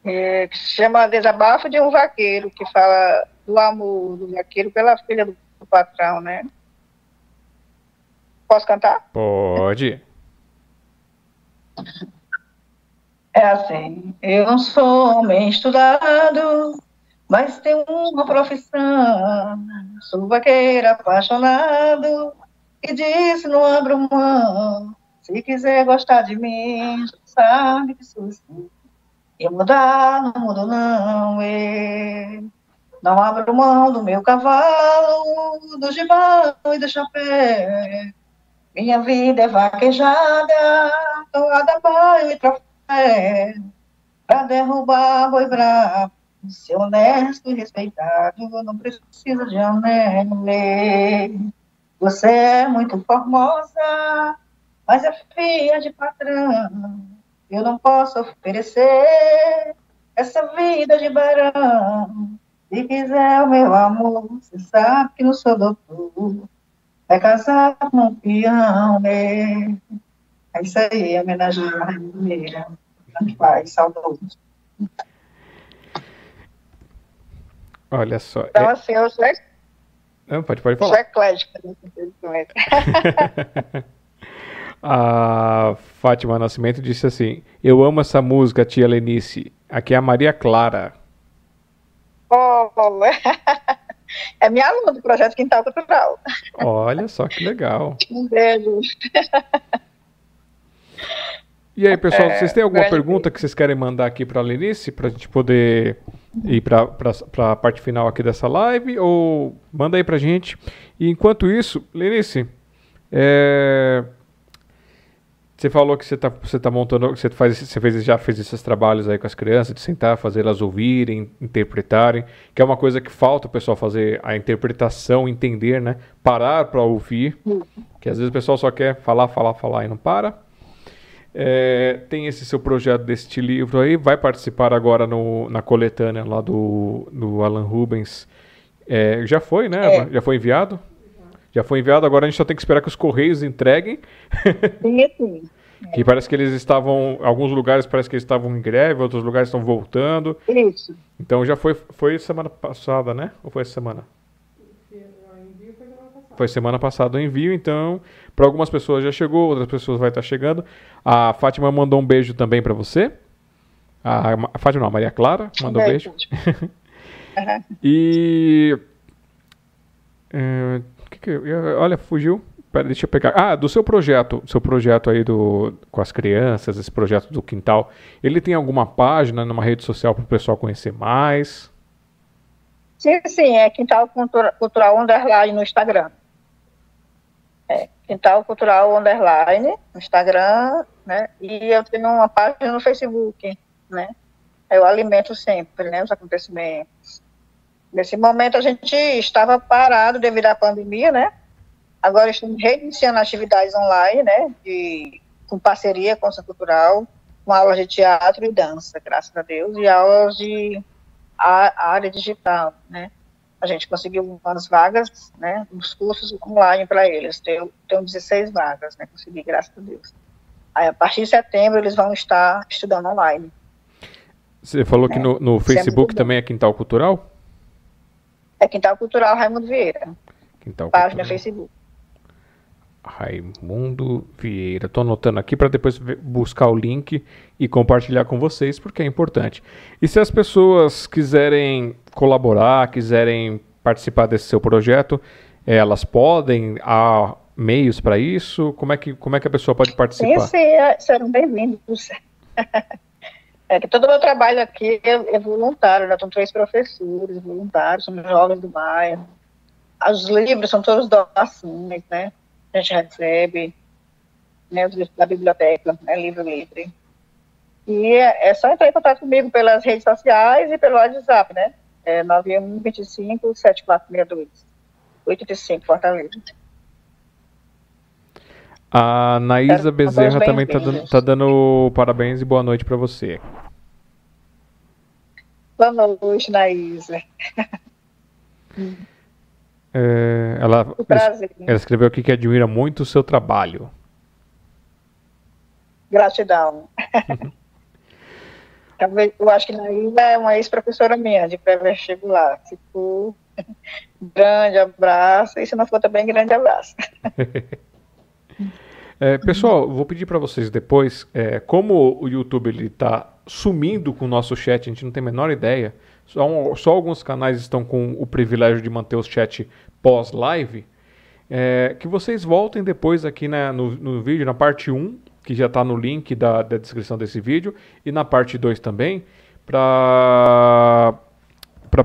B: É, que se chama Desabafo de um Vaqueiro, que fala do amor do vaqueiro pela filha do, do patrão, né? Posso cantar?
A: Pode.
B: É assim, eu não sou homem estudado, mas tenho uma profissão. Sou vaqueiro apaixonado, e disse, não abro mão. Se quiser gostar de mim, sabe que sou assim. Eu mudar, não mudo não, e Não abro mão do meu cavalo, do gibão e do chapéu. Minha vida é vaquejada, toada banho e trofé. Pra derrubar boi bravo, ser honesto e respeitado, não precisa de anel. Você é muito formosa, mas é filha de patrão. Eu não posso oferecer essa vida de barão. Se quiser o meu amor, você sabe que não sou doutor. É casar com um peão, né? É isso aí, homenagem a Raimundo Meira. Pai, saudoso.
A: Olha só.
B: Então, é... assim, eu sou,
A: Não, pode, pode falar.
B: sou eclética
A: A Fátima Nascimento disse assim: Eu amo essa música, tia Lenice. Aqui é a Maria Clara.
B: Oh, é minha aluna do projeto Quintal Cultural.
A: Olha só que legal.
B: Um beijo.
A: E aí, pessoal, é, vocês têm alguma pergunta que vocês querem mandar aqui para a Lenice, para a gente poder ir para a parte final aqui dessa live? Ou manda aí para a gente. E enquanto isso, Lenice, é, você falou que você está você tá montando, você, faz, você fez, já fez esses trabalhos aí com as crianças, de sentar, fazer elas ouvirem, interpretarem, que é uma coisa que falta o pessoal fazer a interpretação, entender, né? Parar para ouvir, que às vezes o pessoal só quer falar, falar, falar e não para. É, tem esse seu projeto deste livro aí, vai participar agora no, na coletânea lá do, do Alan Rubens. É, já foi, né? É. Já foi enviado? Já foi enviado, agora a gente só tem que esperar que os Correios entreguem.
B: Sim, sim.
A: que parece que eles estavam, alguns lugares parece que eles estavam em greve, outros lugares estão voltando.
B: Isso.
A: Então já foi, foi semana passada, né? Ou foi essa semana? Foi semana passada o envio, então para algumas pessoas já chegou, outras pessoas vai estar chegando. A Fátima mandou um beijo também para você. A, a Fátima não, a Maria Clara mandou um beijo. uhum. e é, que que eu, olha, fugiu. Pera, deixa eu pegar. Ah, do seu projeto, seu projeto aí do, com as crianças, esse projeto do quintal, ele tem alguma página numa rede social para o pessoal conhecer mais?
B: Sim, sim, é Quintal Cultura, Cultural Underline no Instagram. É, Quintal Cultural Underline no Instagram, né? E eu tenho uma página no Facebook, né? Eu alimento sempre, né, os acontecimentos. Nesse momento a gente estava parado devido à pandemia, né? Agora estamos reiniciando atividades online, né? De, com parceria com o Centro Cultural, com aulas de teatro e dança, graças a Deus, e aulas de a, área digital, né? A gente conseguiu umas vagas, né? Os cursos online para eles. Tem, tem 16 vagas, né? Consegui, graças a Deus. Aí, a partir de setembro, eles vão estar estudando online.
A: Você falou que no, no é Facebook também é Quintal Cultural?
B: É Quintal Cultural Raimundo Vieira.
A: Quintal
B: Página Cultural. Facebook.
A: Raimundo Vieira. Estou anotando aqui para depois buscar o link e compartilhar com vocês, porque é importante. E se as pessoas quiserem colaborar, quiserem participar desse seu projeto, elas podem? Há meios para isso? Como é, que, como é que a pessoa pode participar?
B: Sim é, serão bem-vindos. É que todo o meu trabalho aqui é, é voluntário, né? São três professores voluntários, são jovens do bairro. Os livros são todos doações, né? A gente recebe, né? Os livros da biblioteca, né? Livro livre. E é, é só entrar em contato comigo pelas redes sociais e pelo WhatsApp, né? É 9125 7462 85 Fortaleza.
A: A Naísa Bezerra também está dando, tá dando parabéns e boa noite para você.
B: Boa noite, Naísa.
A: É, ela, ela escreveu aqui que admira muito o seu trabalho.
B: Gratidão. Eu acho que Naísa é uma ex-professora minha de pré-vestibular. For, grande abraço. E se não for também, grande abraço.
A: É, pessoal, vou pedir para vocês depois, é, como o YouTube está sumindo com o nosso chat, a gente não tem a menor ideia, só, só alguns canais estão com o privilégio de manter o chat pós-live, é, que vocês voltem depois aqui né, no, no vídeo, na parte 1, que já está no link da, da descrição desse vídeo, e na parte 2 também, para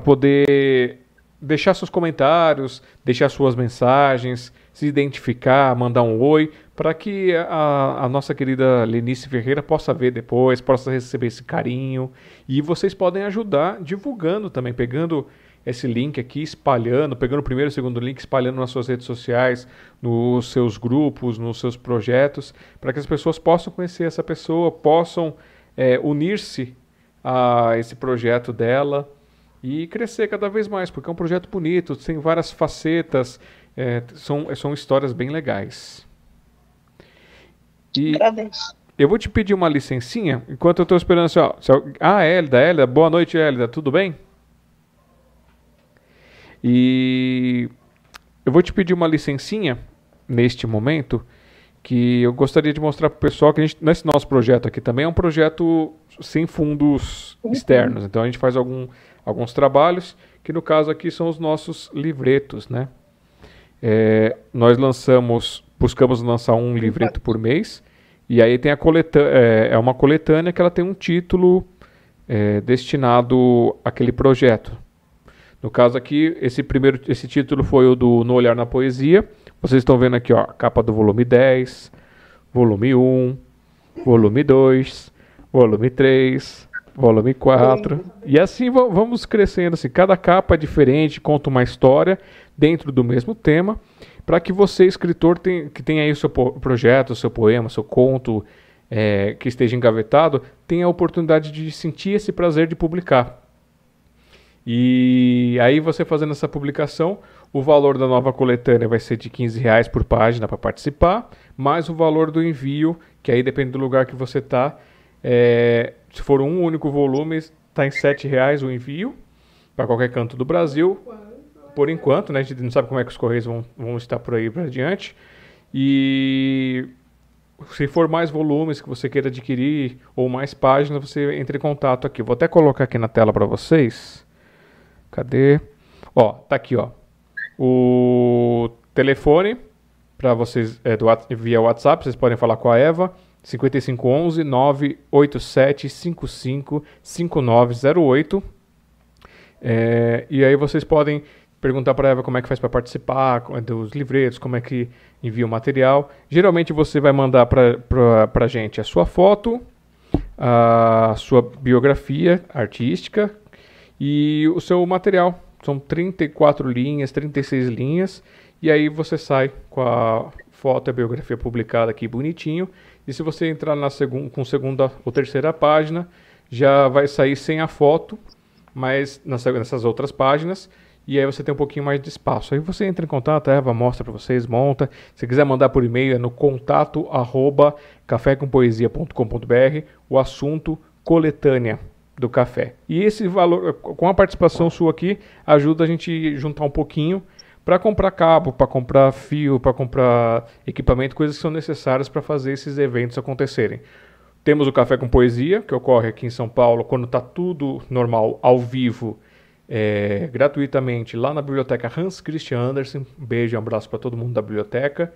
A: poder deixar seus comentários, deixar suas mensagens, se identificar, mandar um oi, para que a, a, nossa querida Lenice Ferreira possa ver depois, possa receber esse carinho. E vocês podem ajudar divulgando também, pegando esse link aqui, espalhando, pegando o primeiro e o segundo link, espalhando nas suas redes sociais, nos seus grupos, nos seus projetos, para que as pessoas possam conhecer essa pessoa, possam é, unir-se a esse projeto dela e crescer cada vez mais, porque é um projeto bonito, tem várias facetas, é, são, são histórias bem legais.
B: E Agradeço.
A: eu vou te pedir uma licencinha, enquanto eu estou esperando assim, ó. Ah, Hélida, Hélida, boa noite, Hélida, tudo bem? E eu vou te pedir uma licencinha neste momento que eu gostaria de mostrar para o pessoal que a gente, nesse nosso projeto aqui também é um projeto sem fundos uhum. externos. Então a gente faz algum, alguns trabalhos que no caso aqui são os nossos livretos, né? É, nós lançamos, buscamos lançar um livreto por mês e aí tem a coletânea, é, é uma coletânea que ela tem um título é, destinado àquele projeto. No caso aqui, esse primeiro, esse título foi o do No Olhar na Poesia vocês estão vendo aqui, ó, capa do volume 10, volume 1, volume 2, volume 3, volume 4. E assim vamos crescendo assim, cada capa é diferente, conta uma história dentro do mesmo tema, para que você, escritor, tem, que tenha aí o seu projeto, o seu poema, o seu conto, é, que esteja engavetado, tenha a oportunidade de sentir esse prazer de publicar. E aí você fazendo essa publicação, o valor da nova coletânea vai ser de 15 reais por página para participar, mais o valor do envio, que aí depende do lugar que você está. É, se for um único volume, está em 7 reais o envio para qualquer canto do Brasil. Por enquanto, né? A gente não sabe como é que os correios vão, vão estar por aí para adiante. E se for mais volumes que você queira adquirir ou mais páginas, você entre em contato aqui. Vou até colocar aqui na tela para vocês. Cadê? Ó, tá aqui, ó. O telefone para vocês é, do, via WhatsApp, vocês podem falar com a Eva. 5511 987 55 5908. É, e aí vocês podem perguntar para Eva como é que faz para participar dos livretos, como é que envia o material. Geralmente você vai mandar para a gente a sua foto, a sua biografia artística, e o seu material. São 34 linhas, 36 linhas, e aí você sai com a foto e a biografia publicada aqui bonitinho. E se você entrar na segunda, com segunda ou terceira página, já vai sair sem a foto, mas nessas outras páginas. E aí você tem um pouquinho mais de espaço. Aí você entra em contato, a Eva mostra para vocês, monta. Se quiser mandar por e-mail é no contato arroba cafécompoesia.com.br o assunto coletânea do café. E esse valor, com a participação sua aqui, ajuda a gente juntar um pouquinho para comprar cabo, para comprar fio, para comprar equipamento, coisas que são necessárias para fazer esses eventos acontecerem. Temos o Café com Poesia, que ocorre aqui em São Paulo, quando está tudo normal, ao vivo, é, gratuitamente, lá na biblioteca Hans Christian Andersen. Um beijo e um abraço para todo mundo da biblioteca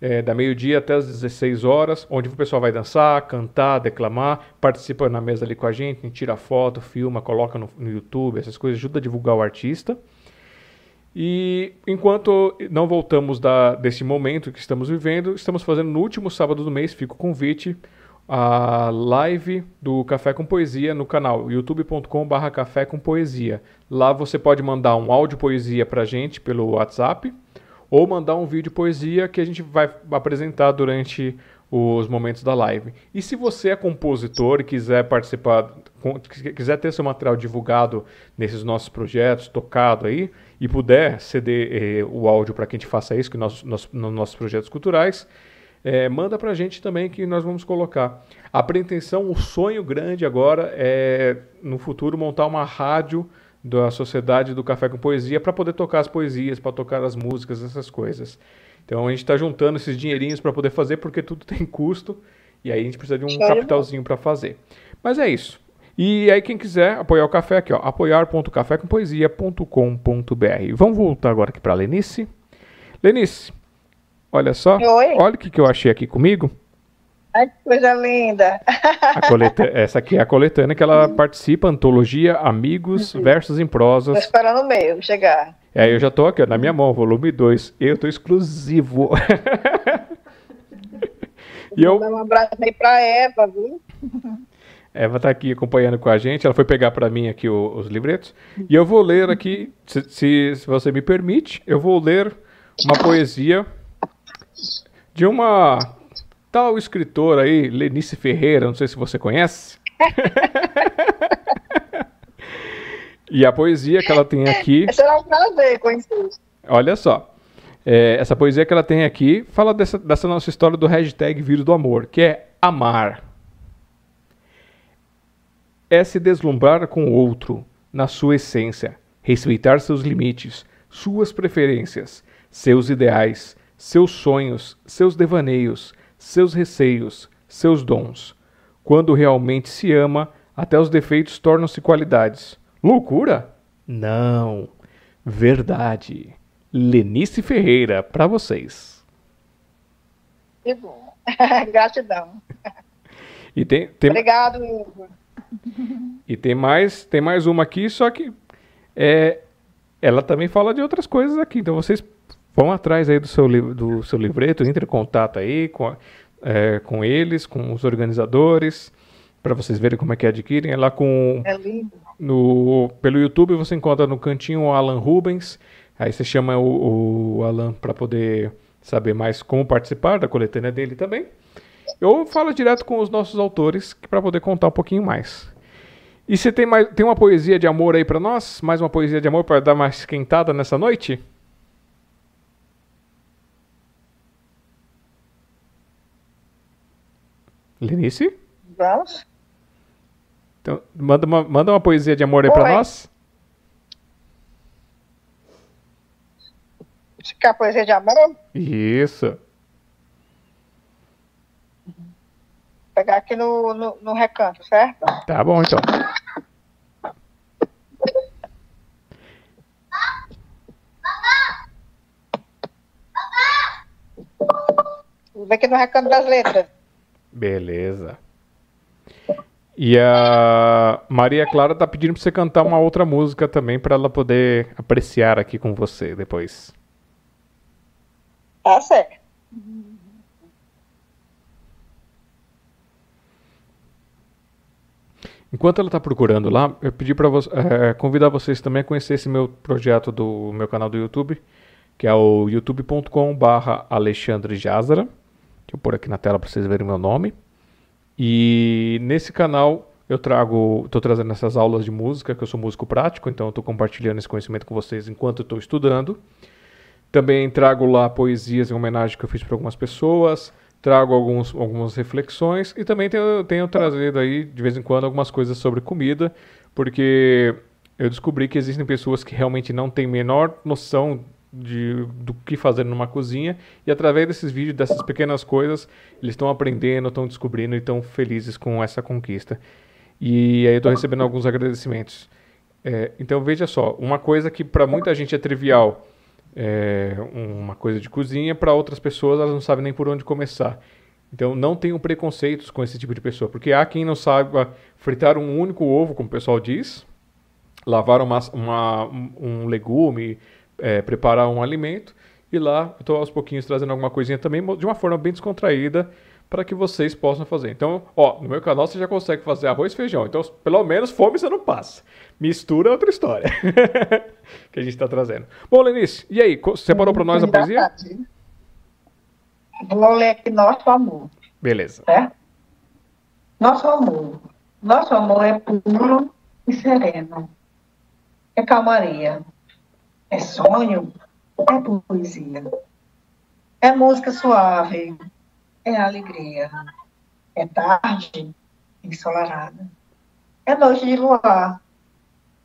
A: é, da meio-dia até as 16 horas, onde o pessoal vai dançar, cantar, declamar, participa na mesa ali com a gente, tira foto, filma, coloca no, no YouTube, essas coisas, ajuda a divulgar o artista. E enquanto não voltamos da, desse momento que estamos vivendo, estamos fazendo no último sábado do mês, fica o convite, a live do Café com Poesia no canal youtube.com.br Café com Poesia. Lá você pode mandar um áudio poesia para gente pelo WhatsApp ou mandar um vídeo poesia que a gente vai apresentar durante os momentos da live. E se você é compositor e quiser participar, quiser ter seu material divulgado nesses nossos projetos, tocado aí, e puder ceder eh, o áudio para que a gente faça isso que nós, nós, nos nossos projetos culturais, eh, manda para a gente também que nós vamos colocar. A pretensão, o sonho grande agora é, no futuro, montar uma rádio da Sociedade do Café com Poesia para poder tocar as poesias, para tocar as músicas, essas coisas. Então a gente está juntando esses dinheirinhos para poder fazer porque tudo tem custo e aí a gente precisa de um capitalzinho para fazer. Mas é isso. E aí quem quiser apoiar o café aqui, ó, apoiar.cafécompoesia.com.br. Vamos voltar agora aqui para Lenice. Lenice, olha só, Oi. olha o que, que eu achei aqui comigo.
B: Ai, que coisa linda!
A: Coleta... Essa aqui é a coletânea que ela participa, antologia Amigos uhum. versus em Prosas.
B: Tô esperando o meio chegar.
A: É, eu já tô aqui, ó, na minha mão, volume 2. Eu tô exclusivo.
B: e eu... Vou dar um abraço aí pra Eva, viu?
A: Eva tá aqui acompanhando com a gente. Ela foi pegar para mim aqui o, os livretos. E eu vou ler aqui, se, se, se você me permite, eu vou ler uma poesia de uma tal escritor aí, Lenice Ferreira, não sei se você conhece. E a poesia que ela tem aqui.
B: Será um prazer conhecer.
A: Olha só. É, essa poesia que ela tem aqui fala dessa, dessa nossa história do hashtag Vírus do Amor, que é amar. É se deslumbrar com o outro, na sua essência, respeitar seus limites, suas preferências, seus ideais, seus sonhos, seus devaneios, seus receios, seus dons. Quando realmente se ama, até os defeitos tornam-se qualidades. Loucura? Não. Verdade. Lenice Ferreira, para vocês.
B: Que bom. Gratidão.
A: E tem, tem,
B: Obrigado, Igor.
A: e tem mais, tem mais uma aqui, só que é, ela também fala de outras coisas aqui. Então vocês vão atrás aí do seu, do seu livreto, entre em contato aí com, a- é, com eles, com os organizadores, para vocês verem como é que adquirem. É lá com
B: É lindo.
A: no, pelo YouTube você encontra no cantinho o Alan Rubens. Aí você chama o, o Alan para poder saber mais como participar da coletânea dele também. Ou fala direto com os nossos autores para poder contar um pouquinho mais. E você tem, mais, tem uma poesia de amor aí para nós? Mais uma poesia de amor para dar mais esquentada nessa noite? Lenice?
B: Vamos?
A: Então, manda uma, manda uma poesia de amor aí para nós.
B: Quer poesia de amor?
A: Isso.
B: Pegar aqui no, no, no recanto, certo?
A: Tá bom, então.
B: Vou ver aqui no recanto das letras.
A: Beleza. E a Maria Clara tá pedindo pra você cantar uma outra música também pra ela poder apreciar aqui com você depois.
B: Tá certo.
A: Enquanto ela tá procurando lá, eu pedi para convidar vocês também a conhecer esse meu projeto do meu canal do YouTube, que é o youtube.com/barra Alexandre Jazara. Deixa eu pôr aqui na tela para vocês verem o meu nome. E nesse canal eu trago, estou trazendo essas aulas de música, que eu sou músico prático, então estou compartilhando esse conhecimento com vocês enquanto estou estudando. Também trago lá poesias em homenagem que eu fiz para algumas pessoas, trago alguns, algumas reflexões e também tenho, tenho trazido aí de vez em quando algumas coisas sobre comida, porque eu descobri que existem pessoas que realmente não têm menor noção de, do que fazer numa cozinha e através desses vídeos, dessas pequenas coisas, eles estão aprendendo, estão descobrindo e estão felizes com essa conquista. E aí eu estou recebendo alguns agradecimentos. É, então veja só, uma coisa que para muita gente é trivial, é, uma coisa de cozinha, para outras pessoas elas não sabem nem por onde começar. Então não tenham preconceitos com esse tipo de pessoa, porque há quem não saiba fritar um único ovo, como o pessoal diz, lavar uma, uma- um legume, é, preparar um alimento, e lá estou aos pouquinhos trazendo alguma coisinha também de uma forma bem descontraída para que vocês possam fazer. Então, ó, no meu canal você já consegue fazer arroz e feijão. Então, pelo menos fome você não passa. Mistura é outra história que a gente está trazendo. Bom, Lenice, e aí? Separou para nós a poesia?
B: Vou ler aqui Nosso Amor,
A: Beleza.
B: certo? Nosso amor. Nosso amor é puro e sereno. É calmaria. É sonho. É poesia. É música suave. É alegria. É tarde ensolarada. É noite de luar.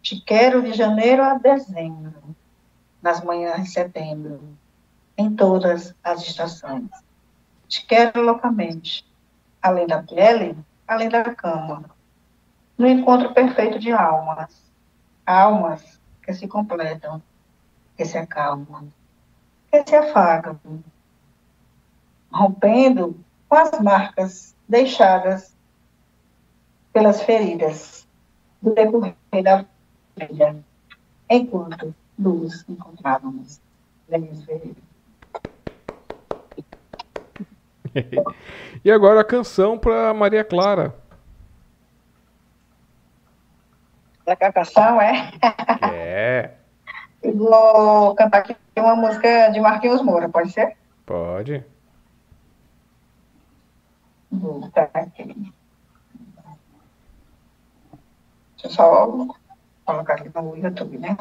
B: Te quero de janeiro a dezembro. Nas manhãs de setembro. Em todas as estações. Te quero loucamente. Além da pele, além da cama. No encontro perfeito de almas. Almas que se completam, que se acalmam, que se afagam. Rompendo com as marcas deixadas pelas feridas do decorrer da vida, enquanto nos encontrávamos. Lemos Ferreira.
A: e agora a canção para Maria Clara.
B: Da canção, é?
A: É,
B: Eu vou cantar aqui uma música de Marquinhos Moura, pode ser?
A: pode.
B: Vou botar aqui. Deixa eu só colocar aqui no YouTube, né?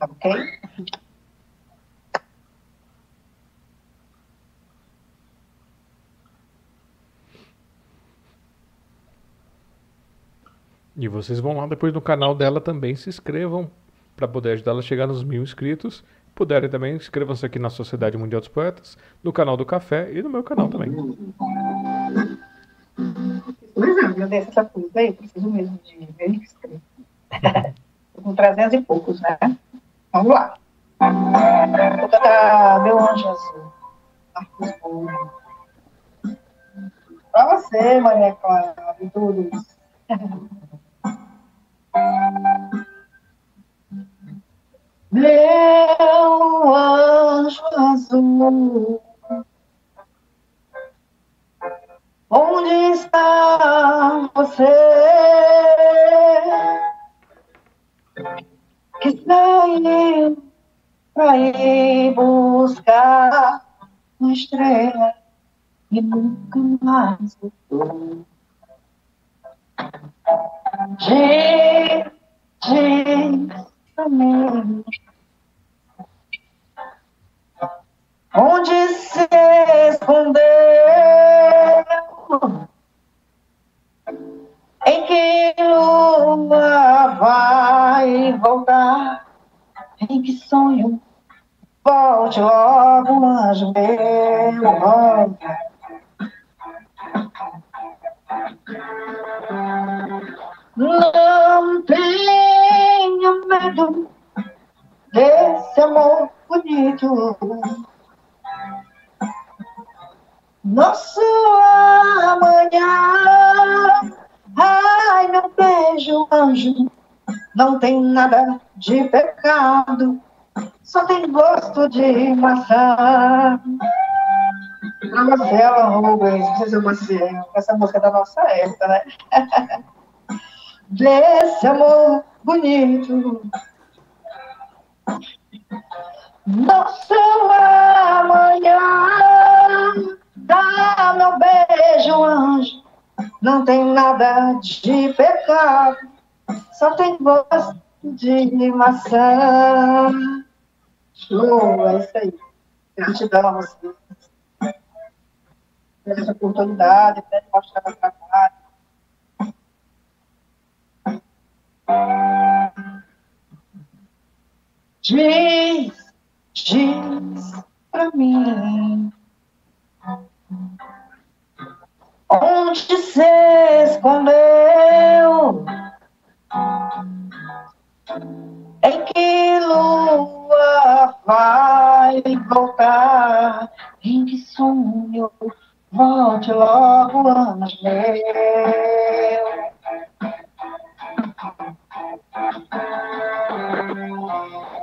B: Ok?
A: E vocês vão lá depois no canal dela também, se inscrevam para poder ajudar ela a chegar nos mil inscritos. Puderem também, inscrevam-se aqui na Sociedade Mundial dos Poetas, no canal do Café e no meu canal também.
B: Pois é, eu desse essa coisa aí, preciso mesmo de mil inscritos. com 300 e poucos, né? Vamos lá. Cantar Meu Anjo Azul. Pra você, Maria Clara, e todos. Meu anjo azul, onde está você? Que saiu para ir buscar uma estrela e nunca mais voltou. Mim onde se escondeu, em que lua vai voltar, em que sonho? Volte logo, anjo meu, volta. Não tenha medo desse amor bonito. Nosso amanhã, ai meu beijo, anjo, não tem nada de pecado, só tem gosto de maçã. Marcela Rubens, precisa Maciel, essa música é da nossa época, né? Desse amor bonito. Nosso amanhã, dá meu beijo, anjo. Não tem nada de pecado, só tem gosto de maçã. Show, é isso aí. Gratidão a vocês essa oportunidade de mostrar o trabalho. Diz, diz pra mim onde se escondeu, em que lua vai voltar, em que sonho Volte logo, anjo meu.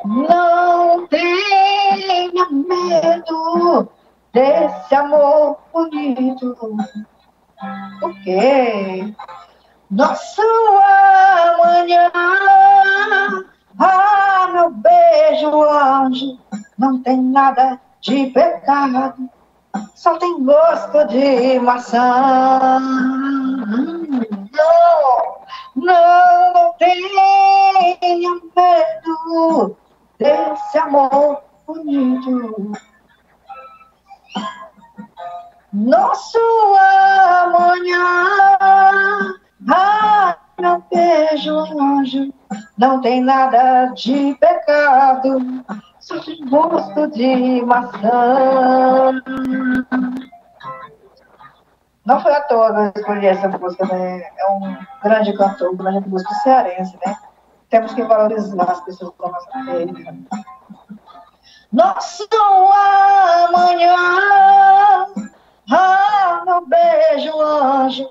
B: Não tenha medo desse amor bonito. Porque nosso amanhã, ah, meu beijo, anjo, não tem nada de pecado só tem gosto de maçã. Não, não, tenha medo desse amor bonito. Nosso amanhã, ah, meu beijo, anjo, não tem nada de pecado de gosto de maçã. Não foi à toa que eu escolhi essa música, né? É um grande cantor, um grande músico cearense, né? Temos que valorizar as pessoas da nossa terra. Nosso amanhã, ah, beijo, anjo,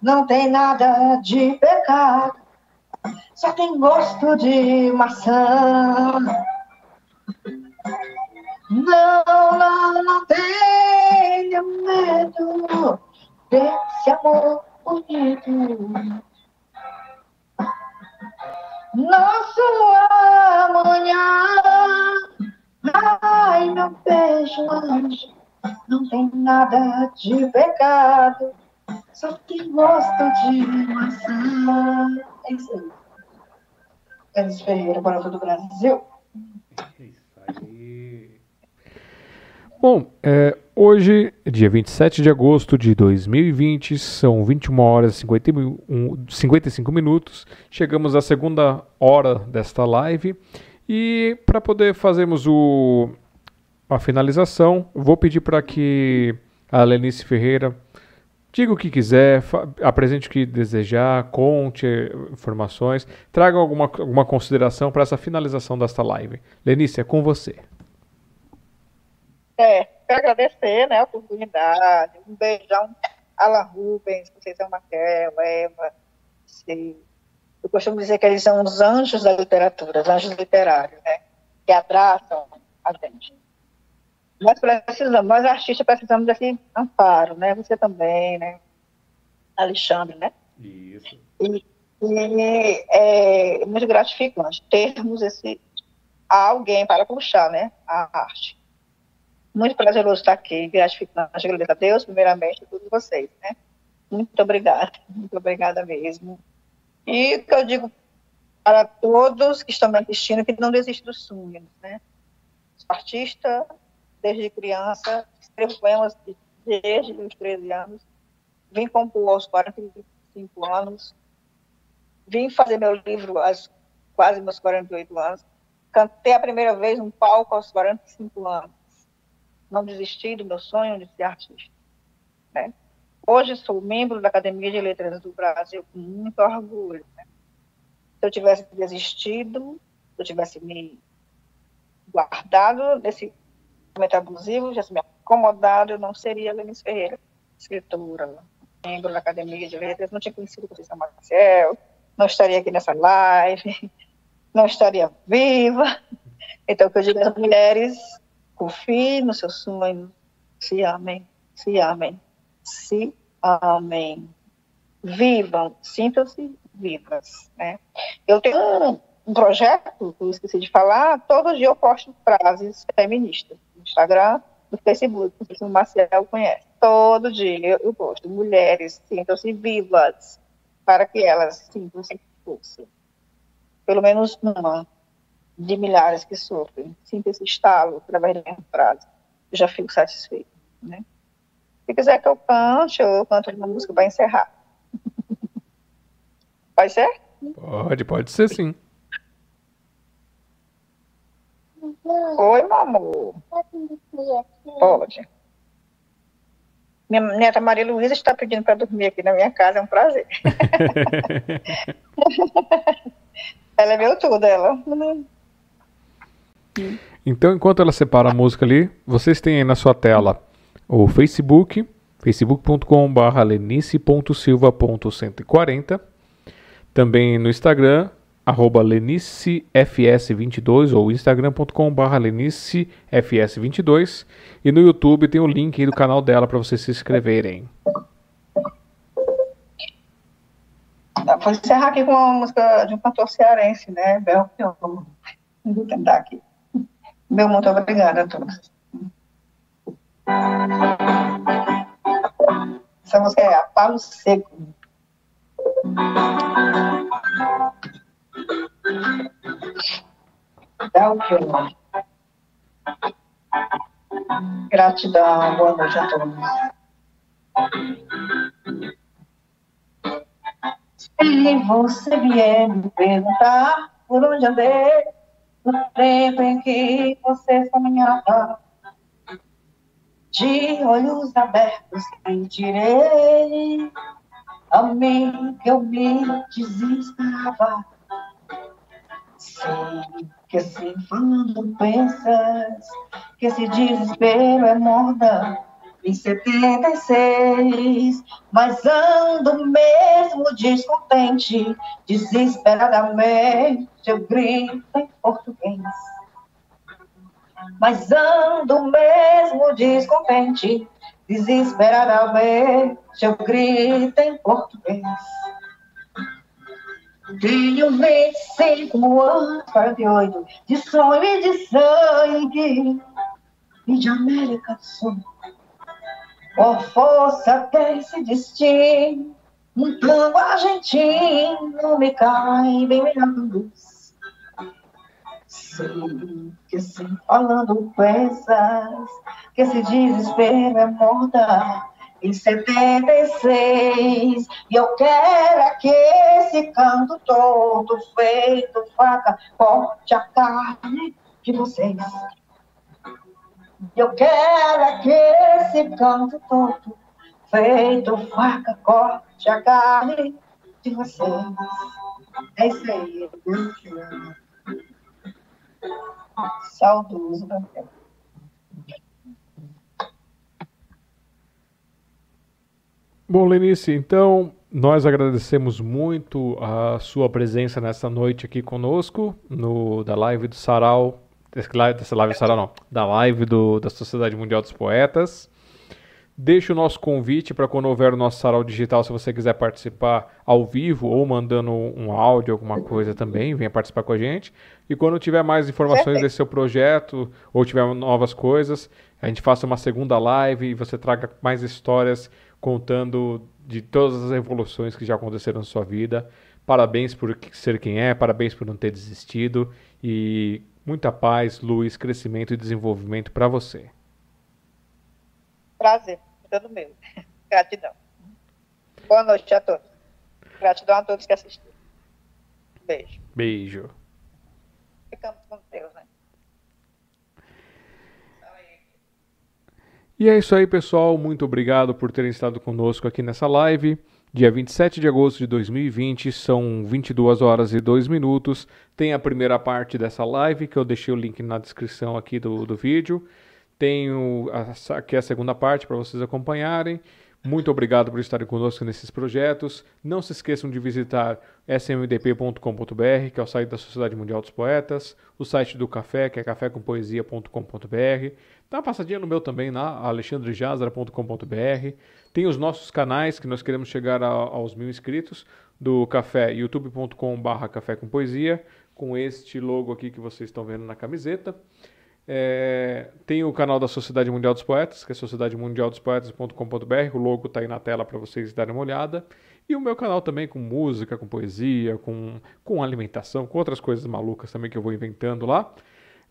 B: não tem nada de pecado, só tem gosto de maçã. Não, não, não tenha medo desse amor bonito. nosso amanhã. Ai, meu beijo, anjo, não tem nada de pecado, só que gosto de maçã. É isso aí. Elis Ferreira, para todo o Brasil. Isso aí.
A: Bom, é, hoje, dia 27 de agosto de 2020, são 21 horas e 51, 55 minutos. Chegamos à segunda hora desta live. E para poder fazermos o, a finalização, vou pedir para que a Lenice Ferreira diga o que quiser, apresente o que desejar, conte informações, traga alguma, alguma consideração para essa finalização desta live. Lenice, é com você.
B: É, agradecer né, a oportunidade, um beijão Alan Rubens, Conceição Maquel, Eva, Sim. Eu costumo dizer que eles são os anjos da literatura, os anjos literários, né? Que abraçam a gente. Nós precisamos, nós artistas precisamos desse amparo, né? Você também, né? Alexandre, né?
A: Isso.
B: E, e é muito gratificante termos esse alguém para puxar, né? A arte. Muito prazeroso estar aqui, gratificante. Agradeço a Deus, primeiramente, a todos vocês, né? Muito obrigada, muito obrigada mesmo. E o que eu digo para todos que estão me assistindo, que não desistam dos sonhos, né? Sou artista desde criança, escrevo poemas desde os 13 anos, vim compor aos 45 anos, vim fazer meu livro aos quase meus 48 anos, cantei a primeira vez um palco aos 45 anos, não desisti do meu sonho de ser artista, né? Hoje sou membro da Academia de Letras do Brasil com muito orgulho. Né? Se eu tivesse desistido, se eu tivesse me guardado nesse momento abusivo, tivesse me acomodado, eu não seria Lenice Ferreira, escritora, membro da Academia de Letras, não tinha conhecido Conceição Marcel, não estaria aqui nessa live, não estaria viva. Então, o que eu digo às mulheres, confie no seu sonho, se amem, se amem se amem. Vivam, sintam-se vivas. Né? Eu tenho um, projeto, que eu esqueci de falar, todo dia eu posto frases feministas no Instagram, no Facebook, o Marcel conhece. Todo dia eu, eu posto, mulheres, sintam-se vivas, para que elas sintam-se força. Pelo menos uma de milhares que sofrem. Sinta esse estalo através da minha frase. Eu já fico satisfeita, né? Se quiser que eu cante, eu canto uma música para encerrar. Pode ser?
A: Pode, pode ser sim.
B: Oi, meu amor. Pode. Minha neta Maria Luísa está pedindo para dormir aqui na minha casa, é um prazer. ela é meu tudo, ela.
A: Então, enquanto ela separa a música ali, vocês têm aí na sua tela o Facebook, facebook.com.br lenice.silva.140. Também no Instagram, arroba lenicefs22 ou instagram.com.br lenicefs22. E no YouTube tem o link aí do canal dela para vocês se inscreverem.
B: Vou encerrar aqui com uma música de um cantor cearense, né? Belchior. Vou tentar aqui. Meu muito obrigada a todos. Essa música é a Palo Seco. Dá o que Gratidão, boa noite a todos. Se você vier me perguntar por onde andei, no tempo em que você sonhava, de olhos abertos sentirei a mim que eu me desesperava. Sei que assim falando pensas que esse desespero é moda em 76, mas ando mesmo descontente, desesperadamente eu grito em português mas ando mesmo descontente, desesperadamente eu grito em português. Tenho 25 anos, 48, de sonho e de sangue, e de América do Sul. Por força desse destino, um tango argentino me cai bem melhor luz. Sei que sim, falando coisas, que esse desespero é moda em 76. E eu quero é que esse canto todo feito faca corte a carne de vocês. Eu quero é que esse canto todo feito faca corte a carne de vocês. É isso aí. Saudoso, Deus.
A: Bom, Lenice, então nós agradecemos muito a sua presença nessa noite aqui conosco, no, da live do Sarau, dessa live não, da live do, da Sociedade Mundial dos Poetas. Deixe o nosso convite para quando houver o nosso sarau digital, se você quiser participar ao vivo ou mandando um áudio, alguma coisa também, venha participar com a gente. E quando tiver mais informações desse seu projeto ou tiver novas coisas, a gente faça uma segunda live e você traga mais histórias contando de todas as evoluções que já aconteceram na sua vida. Parabéns por ser quem é, parabéns por não ter desistido e muita paz, luz, crescimento e desenvolvimento para você.
B: Prazer, todo meu. Gratidão. Boa noite a todos. Gratidão a todos que assistiram. Beijo.
A: Beijo.
B: Ficamos com Deus, né?
A: E é isso aí, pessoal. Muito obrigado por terem estado conosco aqui nessa live. Dia 27 de agosto de 2020, são 22 horas e 2 minutos. Tem a primeira parte dessa live, que eu deixei o link na descrição aqui do, do vídeo. Tenho aqui a segunda parte para vocês acompanharem. Muito obrigado por estarem conosco nesses projetos. Não se esqueçam de visitar smdp.com.br, que é o site da Sociedade Mundial dos Poetas, o site do Café, que é cafécompoesia.com.br. Dá uma passadinha no meu também, na alexandrejazara.com.br. Tem os nossos canais, que nós queremos chegar a, aos mil inscritos, do Café, youtube.com.br Café com Poesia, com este logo aqui que vocês estão vendo na camiseta. É, tem o canal da Sociedade Mundial dos Poetas, que é sociedademundialdospoetas.com.br. O logo está aí na tela para vocês darem uma olhada. E o meu canal também com música, com poesia, com, com alimentação, com outras coisas malucas também que eu vou inventando lá.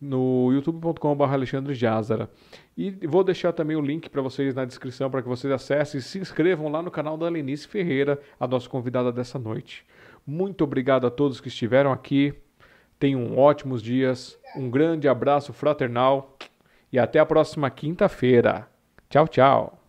A: No youtube.com.br Alexandre Jazara. E vou deixar também o link para vocês na descrição para que vocês acessem e se inscrevam lá no canal da Lenice Ferreira, a nossa convidada dessa noite. Muito obrigado a todos que estiveram aqui. Tenham ótimos dias, um grande abraço fraternal e até a próxima quinta-feira. Tchau, tchau.